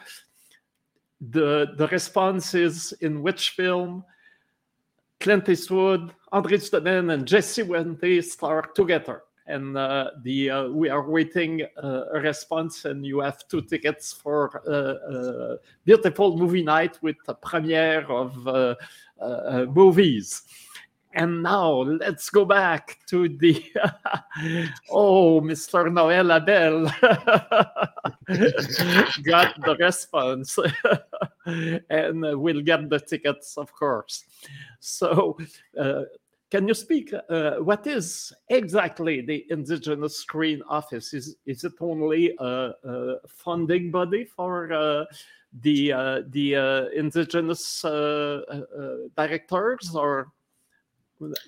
the, the response is in which film Clint Eastwood, André Dudemaine, and Jesse Wente star together. And uh, the uh, we are waiting uh, a response, and you have two tickets for a beautiful movie night with a premiere of movies. And now let's go back to the oh, Mr. Noel Abel got the response, and we'll get the tickets, of course. So, uh, can you speak? Uh, what is exactly the Indigenous Screen Office? Is is it only a, a funding body for? Uh, the uh, the uh, indigenous uh, directors or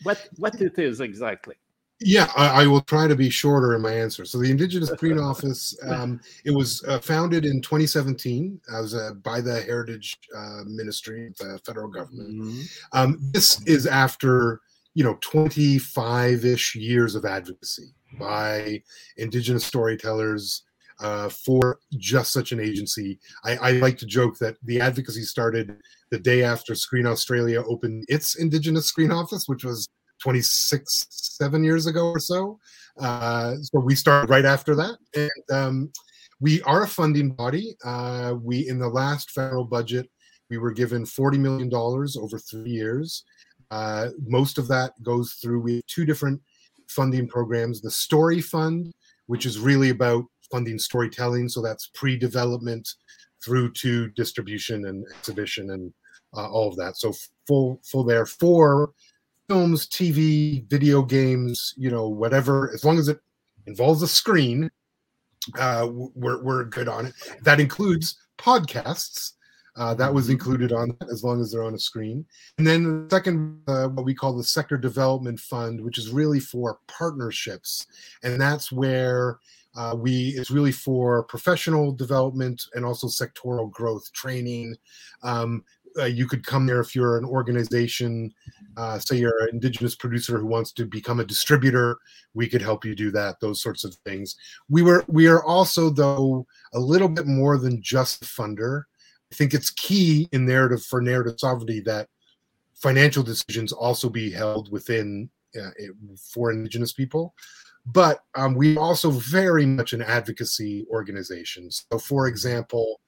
what what it is exactly? Yeah I, I, will try to be shorter in my answer so the indigenous screen office um, it was uh, founded in 2017 as uh, by the heritage uh, ministry the federal government. Mm-hmm. um, this is after you know 25-ish years of advocacy by indigenous storytellers uh, for just such an agency. I, I, like to joke that the advocacy started the day after Screen Australia opened its Indigenous Screen Office, which was 26, seven years ago or so. Uh, so we started right after that. And um, we are a funding body. Uh, we, in the last federal budget, we were given $40 million over three years. Uh, most of that goes through, we two different funding programs the Story Fund, which is really about funding storytelling. So that's pre-development through to distribution and exhibition and uh, all of that. So full full there for films, TV, video games, you know, whatever. As long as it involves a screen, uh, we're we're good on it. That includes podcasts. Uh, that was included on that as long as they're on a screen. And then the second, uh, what we call the Sector Development Fund, which is really for partnerships. And that's where uh, we it's really for professional development and also sectoral growth training. Um, uh, you could come there if you're an organization, uh, say you're an indigenous producer who wants to become a distributor. We could help you do that. Those sorts of things. We were we are also though a little bit more than just a funder. I think it's key in narrative for narrative sovereignty that financial decisions also be held within uh, for indigenous people but um, we are also very much an advocacy organization. So, for example,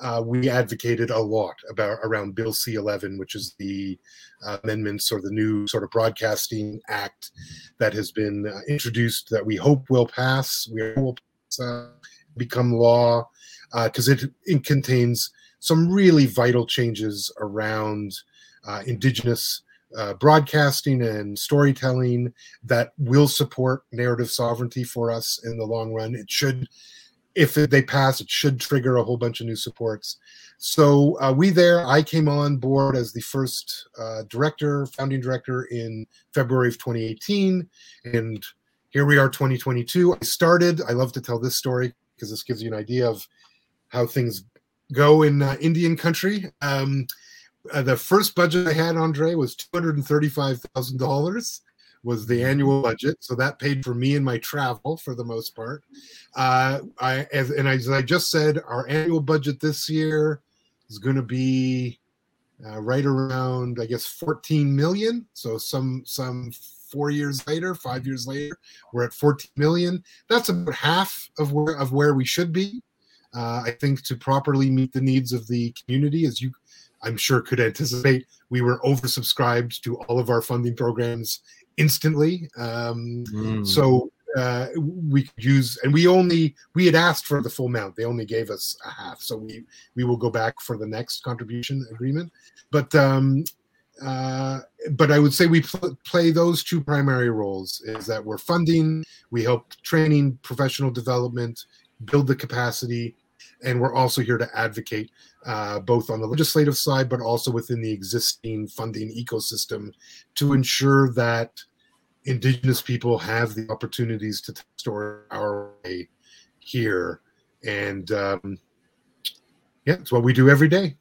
uh, we advocated a lot about around Bill C11, which is the uh, amendments or the new sort of broadcasting act that has been uh, introduced that we hope will pass. We will uh, become law because uh, it, it contains some really vital changes around uh, indigenous uh, broadcasting and storytelling that will support narrative sovereignty for us in the long run. It should if they pass, it should trigger a whole bunch of new supports. So uh, we there, I came on board as the first uh, director, founding director in February of 2018, and here we are, 2022. I started. I love to tell this story because this gives you an idea of how things go in uh, Indian country. Um, uh, the first budget I had, Andre, was two hundred and thirty-five thousand dollars was the annual budget. So that paid for me and my travel for the most part. Uh, I as, and as I just said, our annual budget this year is going to be uh, right around, I guess, 14 million. So some some four years later, five years later, we're at 14 million. That's about half of where of where we should be. Uh, I think to properly meet the needs of the community, as you I'm sure could anticipate, we were oversubscribed to all of our funding programs instantly. Um, mm. So uh, we could use, and we only we had asked for the full amount. They only gave us a half, so we we will go back for the next contribution agreement. But um, uh, but I would say we pl- play those two primary roles: is that we're funding, we help training, professional development, build the capacity, and we're also here to advocate uh, both on the legislative side, but also within the existing funding ecosystem to ensure that indigenous people have the opportunities to store our way here. And um, yeah it's what we do every day.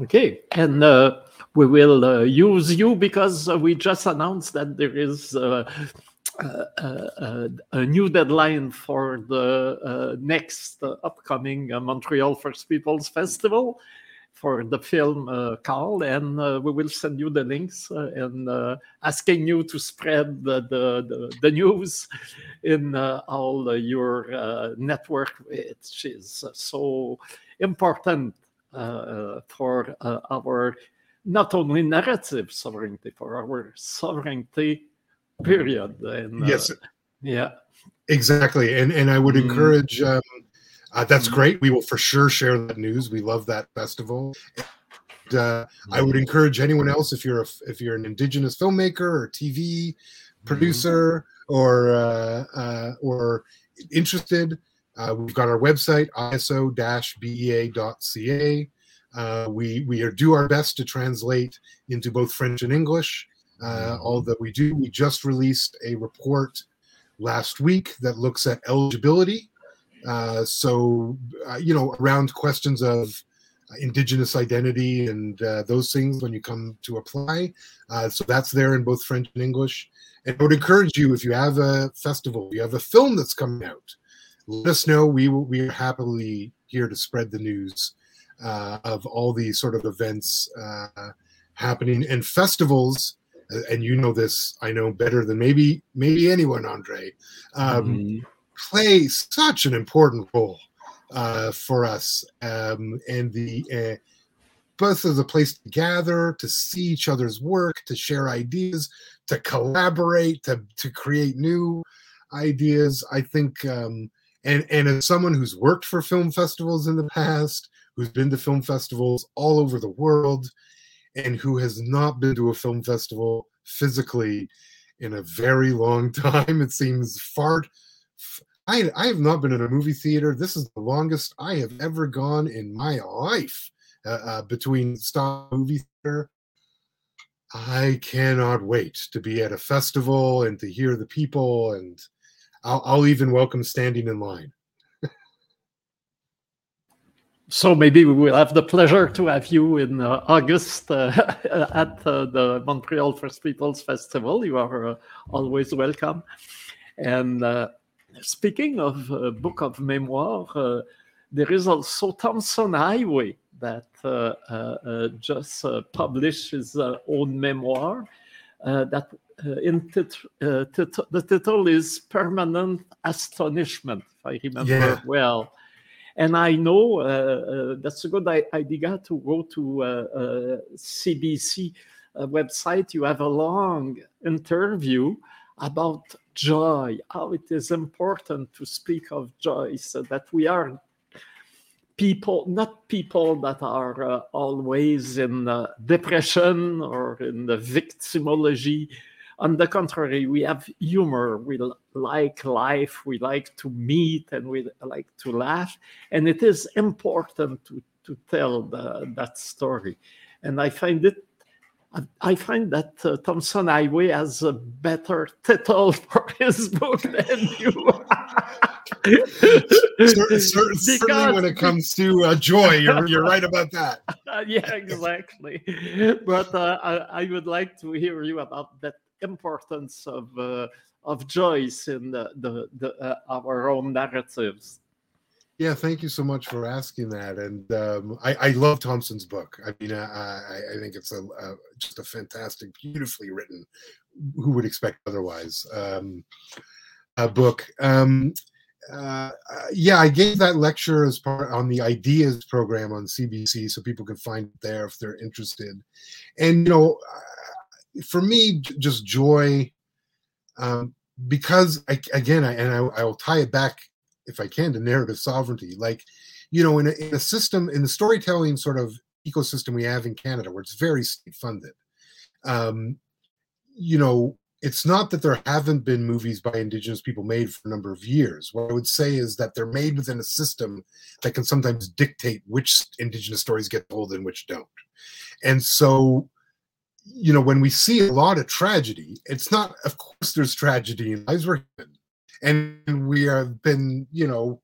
Okay and uh, we will uh, use you because uh, we just announced that there is uh, uh, uh, a new deadline for the next upcoming Montreal First Peoples Festival for the film uh, Carl, and uh, we will send you the links uh, and uh, asking you to spread the, the, the, the news in uh, all your uh, network, which is so important for our not only narrative sovereignty, for our sovereignty, period. And, yes. Yeah. Exactly. And, and I would mm. encourage. Um, uh, that's mm-hmm. great. We will for sure share that news. We love that festival. And, uh, I would mm-hmm. encourage anyone else if you're a, if you're an indigenous filmmaker or TV producer or uh, uh, or interested. Uh, we've got our website iso-bea.ca. Uh, we we are, do our best to translate into both French and English. Mm-hmm. all that we do. We just released a report last week that looks at eligibility uh, so, uh, you know, around questions of indigenous identity and uh, those things when you come to apply. Uh, so that's there in both French and English. And I would encourage you if you have a festival, you have a film that's coming out, let us know. We will, we are happily here to spread the news uh, of all these sort of events happening and festivals and you know this i know better than maybe maybe anyone andre um, mm-hmm play such an important role uh, for us, um, and the uh, both as a place to gather, to see each other's work, to share ideas, to collaborate, to to create new ideas. I think, um, and and as someone who's worked for film festivals in the past, who's been to film festivals all over the world, and who has not been to a film festival physically in a very long time, it seems far I, I have not been in a movie theater. This is the longest I have ever gone in my life uh, uh, between stop movie theater. I cannot wait to be at a festival and to hear the people, and I'll, I'll even welcome standing in line. So maybe we will have the pleasure to have you in uh, August uh, at uh, the Montreal First Peoples Festival. You are uh, always welcome. And uh, speaking of a book of memoir, uh, there is also Tomson Highway that uh, uh, just published his own memoir. that in tit- tit- the title is Permanent Astonishment, if I remember yeah. well. And I know uh, uh, that's a good idea to go to CBC website. You have a long interview about joy, how it is important to speak of joy, so that we are people, not people that are uh, always in uh, depression or in the victimology. On the contrary, we have humor. We like life. We like to meet and we like to laugh. And it is important to, to tell the, that story. And I find it I find that uh, Tomson Highway has a better title for his book than you. certainly, when it comes to uh, joy, you're, you're right about that. yeah, exactly. But uh, I, I, would like to hear you about that importance of uh, of Joyce in the, the, the uh, our own narratives. Yeah, thank you so much for asking that. And um, I, I, love Tomson's book. I mean, I, I think it's a, just a fantastic, beautifully written. Who would expect otherwise? Um, a book. Um, uh, yeah, I gave that lecture as part on the Ideas program on CBC, so people can find it there if they're interested. And you know, uh, for me, just joy, um, because I, again, I, and I, I will tie it back if I can, to narrative sovereignty. Like, you know, in a, in a system, in the storytelling sort of ecosystem we have in Canada, where it's very state funded, um, you know, it's not that there haven't been movies by Indigenous people made for a number of years. What I would say is that they're made within a system that can sometimes dictate which Indigenous stories get told and which don't. And so, you know, when we see a lot of tragedy, it's not, of course, there's tragedy in lives we're human and we have been, you know,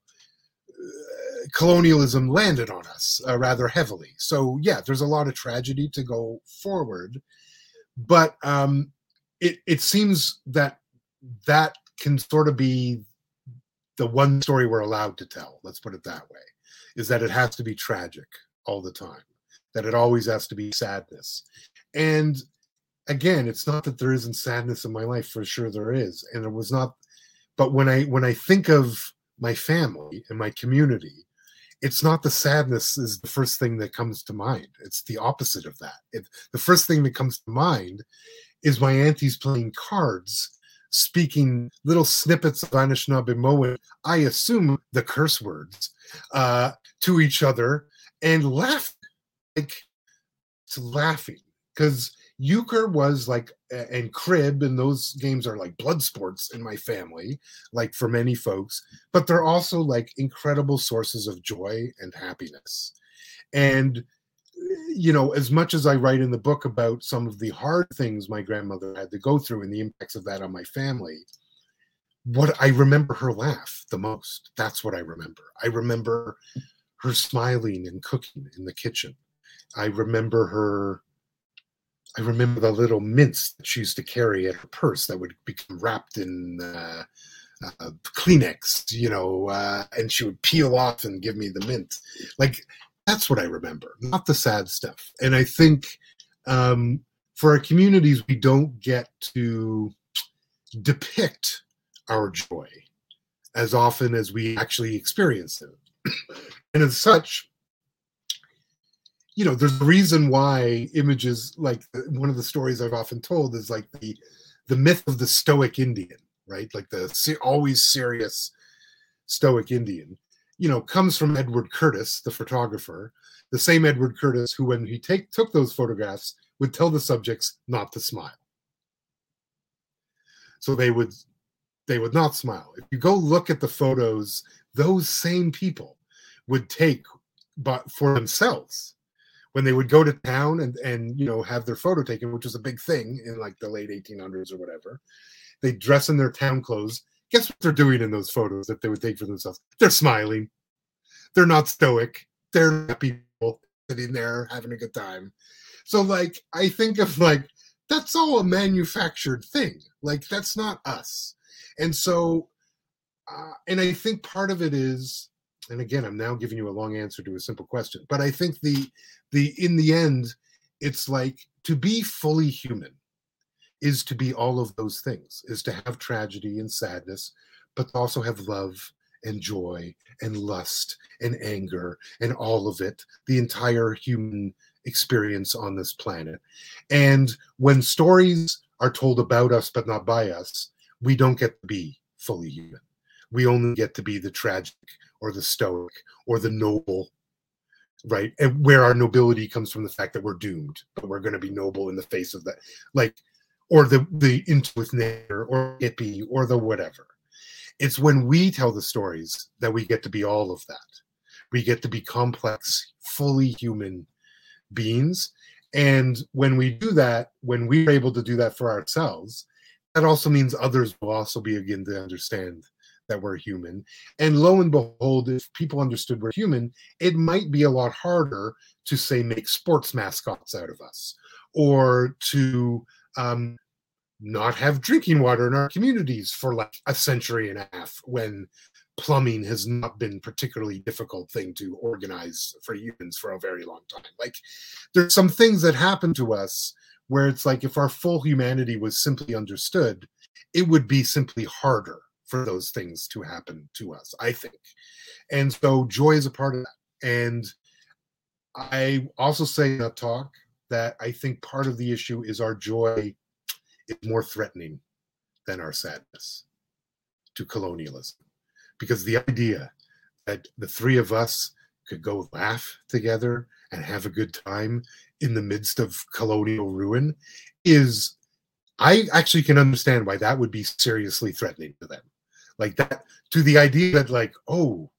colonialism landed on us uh, rather heavily. So yeah, there's a lot of tragedy to go forward, but um, it it seems that that can sort of be the one story we're allowed to tell. Let's put it that way, is that it has to be tragic all the time, that it always has to be sadness, and again, it's not that there isn't sadness in my life. For sure, there is, and it was not but when i when i think of my family and my community it's not the sadness is the first thing that comes to mind it's the opposite of that it, the first thing that comes to mind is my aunties playing cards speaking little snippets of Anishinaabe I assume the curse words, uh, to each other and laugh like to laughing because euchre was like and crib and those games are like blood sports in my family like for many folks but they're also like incredible sources of joy and happiness. And eh, you know as much as i write in the book about some of the hard things my grandmother had to go through and the impacts of that on my family what i remember her laugh the most that's what i remember. I remember her smiling and cooking in the kitchen. I remember her I remember the little mints that she used to carry at her purse that would become wrapped in uh, uh, Kleenex, you know, uh, and she would peel off and give me the mint. Like that's what I remember, not the sad stuff. And I think um, for our communities, we don't get to depict our joy as often as we actually experience it. and as such, you know, there's a reason why images like one of the stories I've often told is like the the myth of the stoic Indian, right? Like the always serious stoic Indian, you know, comes from Edward Curtis, the photographer, the same Edward Curtis who, when he take took those photographs, would tell the subjects not to smile. So they would they would not smile. If you go look at the photos, those same people would take but for themselves when they would go to town and and you know have their photo taken, which was a big thing in like the late 1800s or whatever, they dress in their town clothes. Guess what they're doing in those photos that they would take for themselves? They're smiling. They're not stoic. They're people sitting there having a good time. So like I think of like that's all a manufactured thing. Like that's not us. And so uh, and I think part of it is and again i'm now giving you a long answer to a simple question but i think the the in the end it's like to be fully human is to be all of those things is to have tragedy and sadness but also have love and joy and lust and anger and all of it, the entire human experience on this planet. And when stories are told about us but not by us, we don't get to be fully human. We only get to be the tragic or the stoic or the noble, right? And where our nobility comes from the fact that we're doomed, but we're going to be noble in the face of that, like, or the the with nature or hippie or the whatever. It's when we tell the stories that we get to be all of that. We get to be complex, fully human beings. And when we do that, when we're able to do that for ourselves, that also means others will also begin to understand that we're human. And lo and behold, if people understood we're human, it might be a lot harder to say make sports mascots out of us or to um, not have drinking water in our communities for like a century and a half when plumbing has not been particularly difficult thing to organize for humans for a very long time like there's some things that happen to us where it's like if our full humanity was simply understood it would be simply harder for those things to happen to us i think and so joy is a part of that and i also say in that talk that i think part of the issue is our joy is more threatening than our sadness to colonialism. Because the idea that the three of us could go laugh together and have a good time in the midst of colonial ruin is, I actually can understand why that would be seriously threatening to them. Like that, to the idea that, like, oh,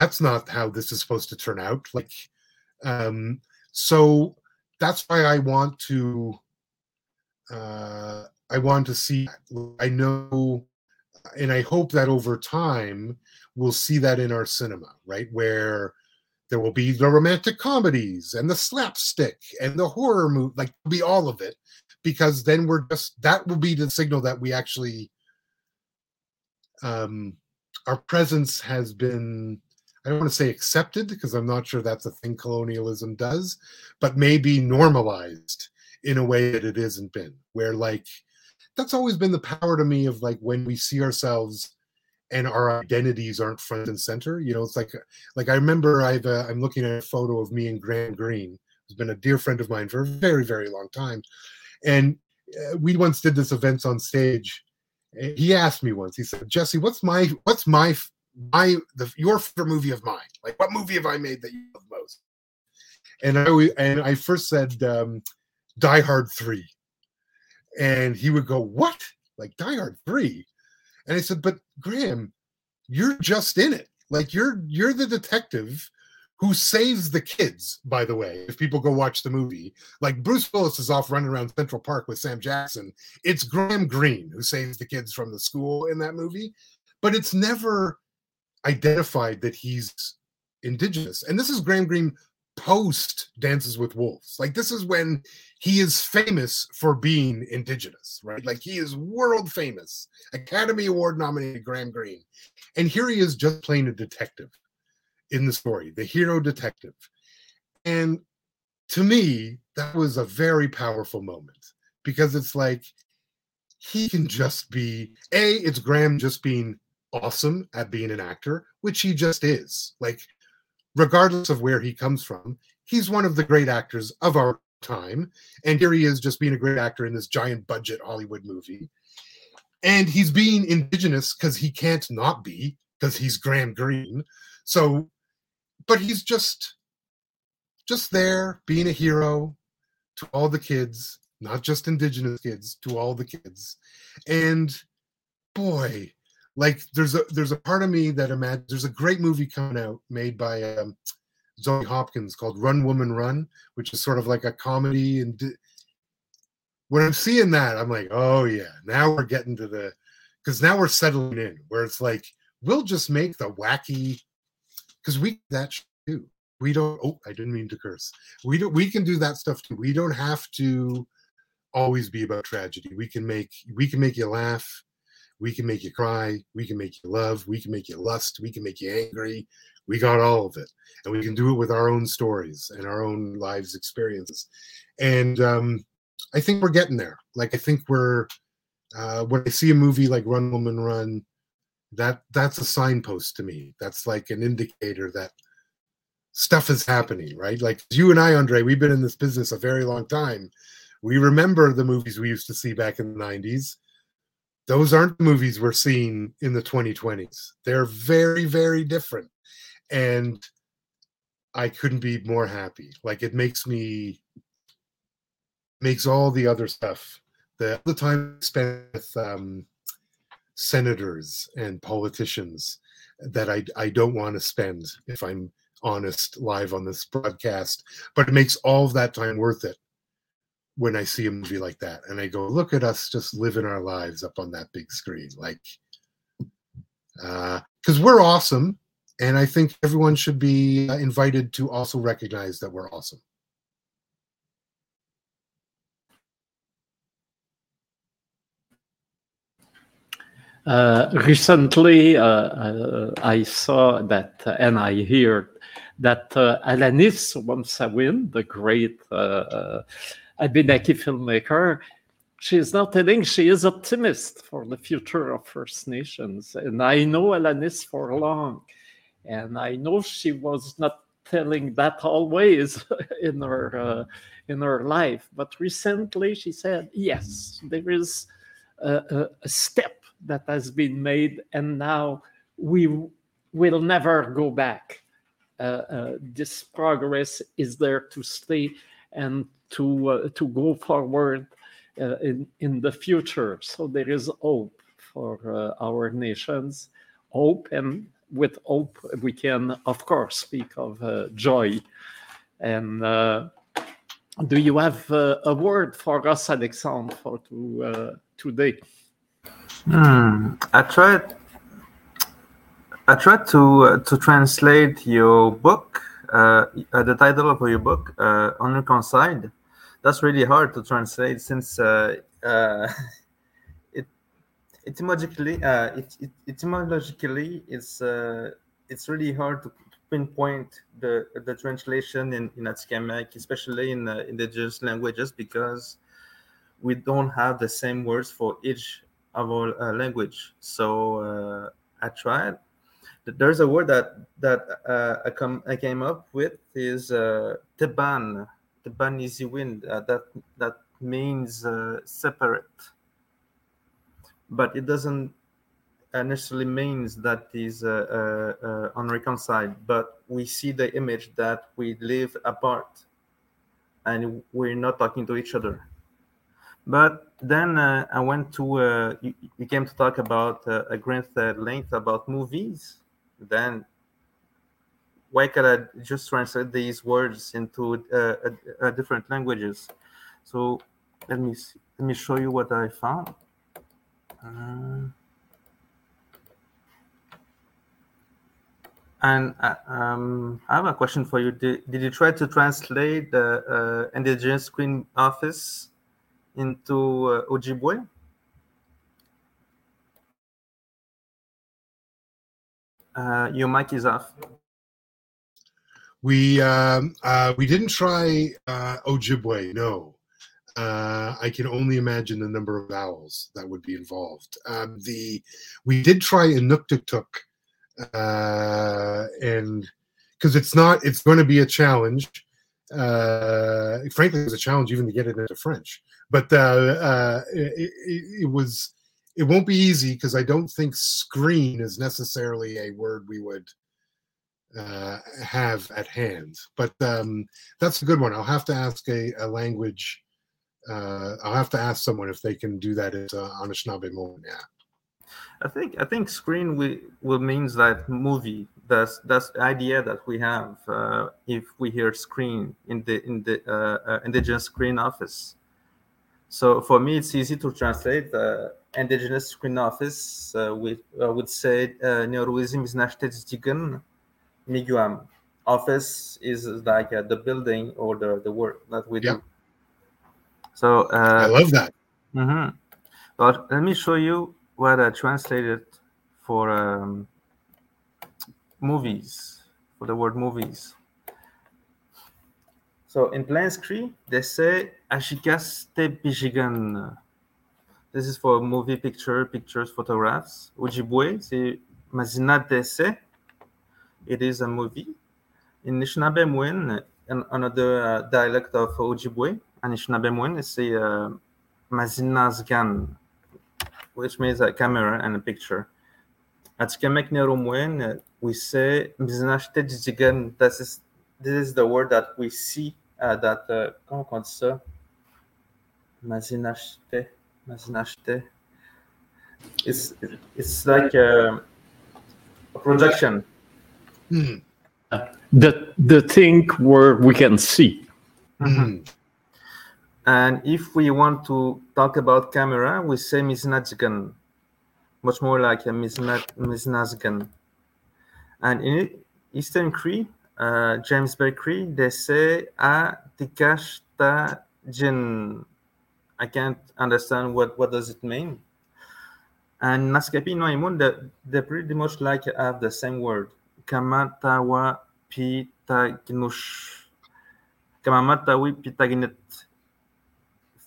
that's not how this is supposed to turn out. Like, um, so that's why I want to uh, I want to see. I know, and I hope that over time we'll see that in our cinema, right? Where there will be the romantic comedies and the slapstick and the horror movie, like be all of it, because then we're just that will be the signal that we actually um our presence has been I don't want to say accepted because I'm not sure that's a thing colonialism does, but maybe normalized in a way that it hasn't been where like that's always been the power to me of like when we see ourselves and our identities aren't front and center you know it's like like i remember i've uh, i'm looking at a photo of me and graham greene who's been a dear friend of mine for a very very long time and uh, we once did this events on stage he asked me once he said jesse what's my what's my my the your favorite movie of mine like what movie have i made that you love most and i and i first said um Die Hard 3. And he would go, What? Like Die Hard 3? And I said, But Graham, you're just in it. Like you're you're the detective who saves the kids, by the way, if people go watch the movie. Like Bruce Willis is off running around Central Park with Sam Jackson. It's Graham Greene who saves the kids from the school in that movie. But it's never identified that he's indigenous. And this is Graham Greene post Dances with Wolves. Like this is when he is famous for being indigenous, right? Like he is world famous, Academy Award nominated Graham Greene. And here he is just playing a detective in the story, the hero detective. And to me, that was a very powerful moment because it's like he can just be a it's Graham just being awesome at being an actor, which he just is. Like regardless of where he comes from, he's one of the great actors of our time. And here he is just being a great actor in this giant budget Hollywood movie. And he's being indigenous because he can't not be, because he's Graham Greene. So, but he's just just there being a hero to all the kids, not just indigenous kids, to all the kids. And boy, like there's a there's a part of me that imagines there's a great movie coming out made by um, Zoe Hopkins called Run Woman Run, which is sort of like a comedy. And when I'm seeing that, I'm like, oh yeah, now we're getting to the because now we're settling in where it's like we'll just make the wacky because we that too. We don't. Oh, I didn't mean to curse. We don't. We can do that stuff too. We don't have to always be about tragedy. We can make we can make you laugh we can make you cry. We can make you love. We can make you lust. We can make you angry. We got all of it. And we can do it with our own stories and our own lives experiences. And um, I think we're getting there. Like, I think we're, uh, when I see a movie like Run Woman Run, that that's a signpost to me. That's like an indicator that stuff is happening, right? Like you and I, Andre, we've been in this business a very long time. We remember the movies we used to see back in the 90s. Those aren't movies we're seeing in the 2020s. They're very, very different. And I couldn't be more happy. Like it makes me makes all the other stuff the, the time spent with um, senators and politicians that I, I don't want to spend if I'm honest live on this broadcast but it makes all of that time worth it when I see a movie like that and I go look at us just living our lives up on that big screen like because uh, we're awesome and I think everyone should be uh, invited to also recognize that we're awesome. Uh, recently, uh, uh, I saw that, uh, and I hear that uh, Alanis Obomsawin, the great uh, Abenaki filmmaker, she is now telling she is optimist for the future of First Nations. And I know Alanis for long, and I know she was not telling that always in her in her life, but recently she said, "Yes, there is a, a step that has been made, and now we will never go back. Uh, uh, this progress is there to stay and to uh, to go forward uh, in in the future. So there is hope for uh, our nations, hope, and with hope we can, of course, speak of uh, joy. And do you have a word for us, Alexandre, for to, today? Hmm. I tried. I tried to uh, to translate your book, uh, uh, the title of your book, uh, Unreconciled. That's really hard to translate since uh, uh, it etymologically, uh, it, it, etymologically, it's uh, it's really hard to pinpoint the the translation in in Atikamekw, especially in uh, indigenous languages, because we don't have the same words for each our uh, language. So uh, I tried. There's a word that that uh, I come I came up with is uh, teban. Teban easy wind. Uh, that that means uh, separate, but it doesn't necessarily means that is unreconciled. But we see the image that we live apart, and we're not talking to each other. But then uh, I went to, uh, you, you, came to talk about uh, a great uh, length about movies. Then why could I just translate these words into uh, different languages? So let me see, let me show you what I found. Uh, and um, I have a question for you. Did, did you try to translate the Indigenous Screen Office into uh, Ojibwe. Uh, your mic is off. We um, uh, we didn't try uh, Ojibwe. No, uh, I can only imagine the number of vowels that would be involved. Um, the we did try Inuktitut, uh, and because it's not, it's going to be a challenge. Uh, frankly, it was a challenge even to get it into French but uh, uh, it, it, was it won't be easy because I don't think screen is necessarily a word we would uh, have at hand. But um, that's a good one. I'll have to ask a, a language. Uh, I'll have to ask someone if they can do that at uh, Anishinaabemowin. Yeah. I think I think screen we, will means that movie. That's that's the idea that we have uh, if we hear screen in the in the uh, uh, indigenous screen office. So for me, it's easy to translate. Uh, indigenous screen office uh, with I would say uh, neuroism is nashtetitigan miguam. Office is like uh, the building or the, the work that we yeah. do. So uh, I love that. Mm-hmm. But let me show you what I translated for um, movies for the word movies. So in Plains Cree, they say Ashikaste Pichigan. this is for movie picture, pictures, photographs. Ojibwe, c'est Mazina Dese. It is a movie. In Anishinaabe another uh, dialect of Ojibwe, Anishinaabe c'est uh, Mazinazgan, which means a camera and a picture. At Kemek Nehiromowin, we say Mizinashte Jijigan. This is, this is the word that we see uh, that, uh, comment on dit ça? Mazinashte. Mazinashte. It's, it's like a, a projection. Mm. the the thing where we can see. Mm-hmm. And if we want to talk about camera, we say Miznajigan, much more like a Miznajigan. And in Eastern Cree, uh, James Bay Cree, they say a tikashta jin. I can't understand what, what does it mean. And Naskapi Noimun, they, they pretty much like have the same word. Kamatawa pitagnush. Kamamatawi pitagnit.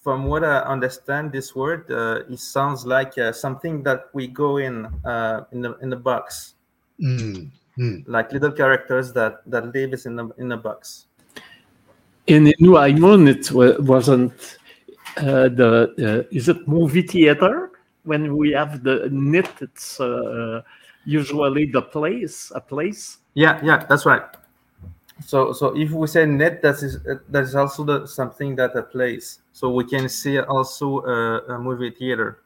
From what I understand, this word uh, it sounds like uh, something that we go in uh, in the in the box. Mm. Like little characters that that live in the in a box. In Innu-aimun, it wasn't uh, the uh, is it movie theater when we have the knit. It's uh, usually the place, a place. Yeah, yeah, that's right. So, so if we say net, that is that is also the, something that a place. So we can see also a, a movie theater,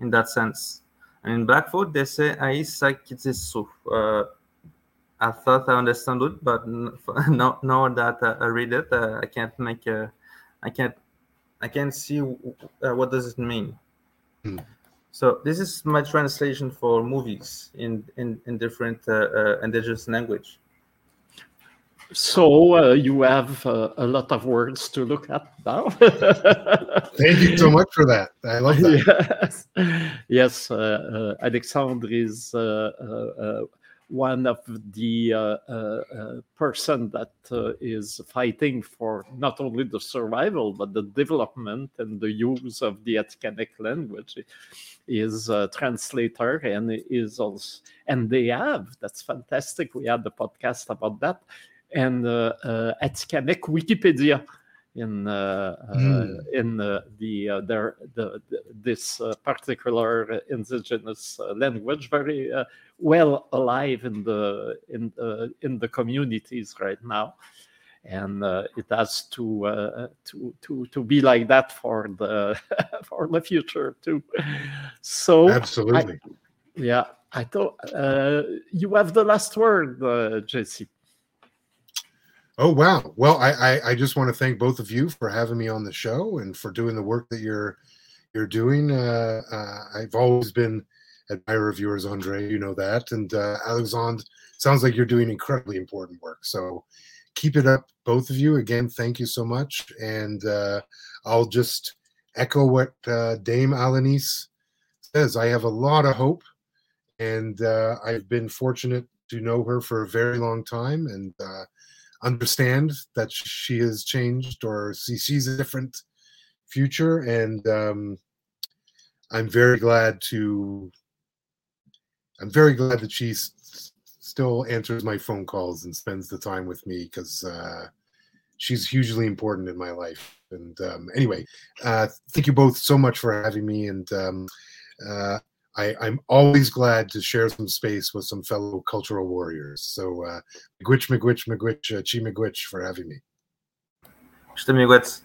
in that sense. And in Blackfoot, they say Aisa. Uh, I thought I understood it, but now, now that I read it, uh, I can't make a, I can't, I can't see uh, what does it mean. Hmm. So this is my translation for movies in in, in different uh, uh indigenous language. So uh, you have uh, a lot of words to look at now. Thank you so much for that. I love that. Yes, yes Alexandre is one of the uh, uh, uh, person that is fighting for not only the survival but the development and the use of the Atikamekw language He is a translator and is also and they have that's fantastic we had the podcast about that and uh, uh, Atikamekw Wikipedia in uh, mm. in the their the, this particular indigenous language very well alive in the in in the communities right now. And uh, it has to uh, to to to be like that for the for the future too. So absolutely. I, yeah i thought uh, you have the last word jesse oh wow well I, I i just want to thank both of you for having me on the show and for doing the work that you're you're doing uh, uh, i've always been admirer of yours, Andre. You know that. And uh, Alexandre, sounds like you're doing incredibly important work. So keep it up, both of you. Again, thank you so much. And uh, I'll just echo what uh, Dame Alanis says. I have a lot of hope, and uh, I've been fortunate to know her for a very long time and uh, understand that she has changed or she sees a different future. And um, I'm very glad to I'm very glad that she still answers my phone calls and spends the time with me because uh, she's hugely important in my life. And um, anyway, uh, thank you both so much for having me. And um, uh, I, am always glad to share some space with some fellow cultural warriors. So, uh, Miigwech, Miigwech, Miigwech, uh, Chi Miigwech for having me. Miigwech.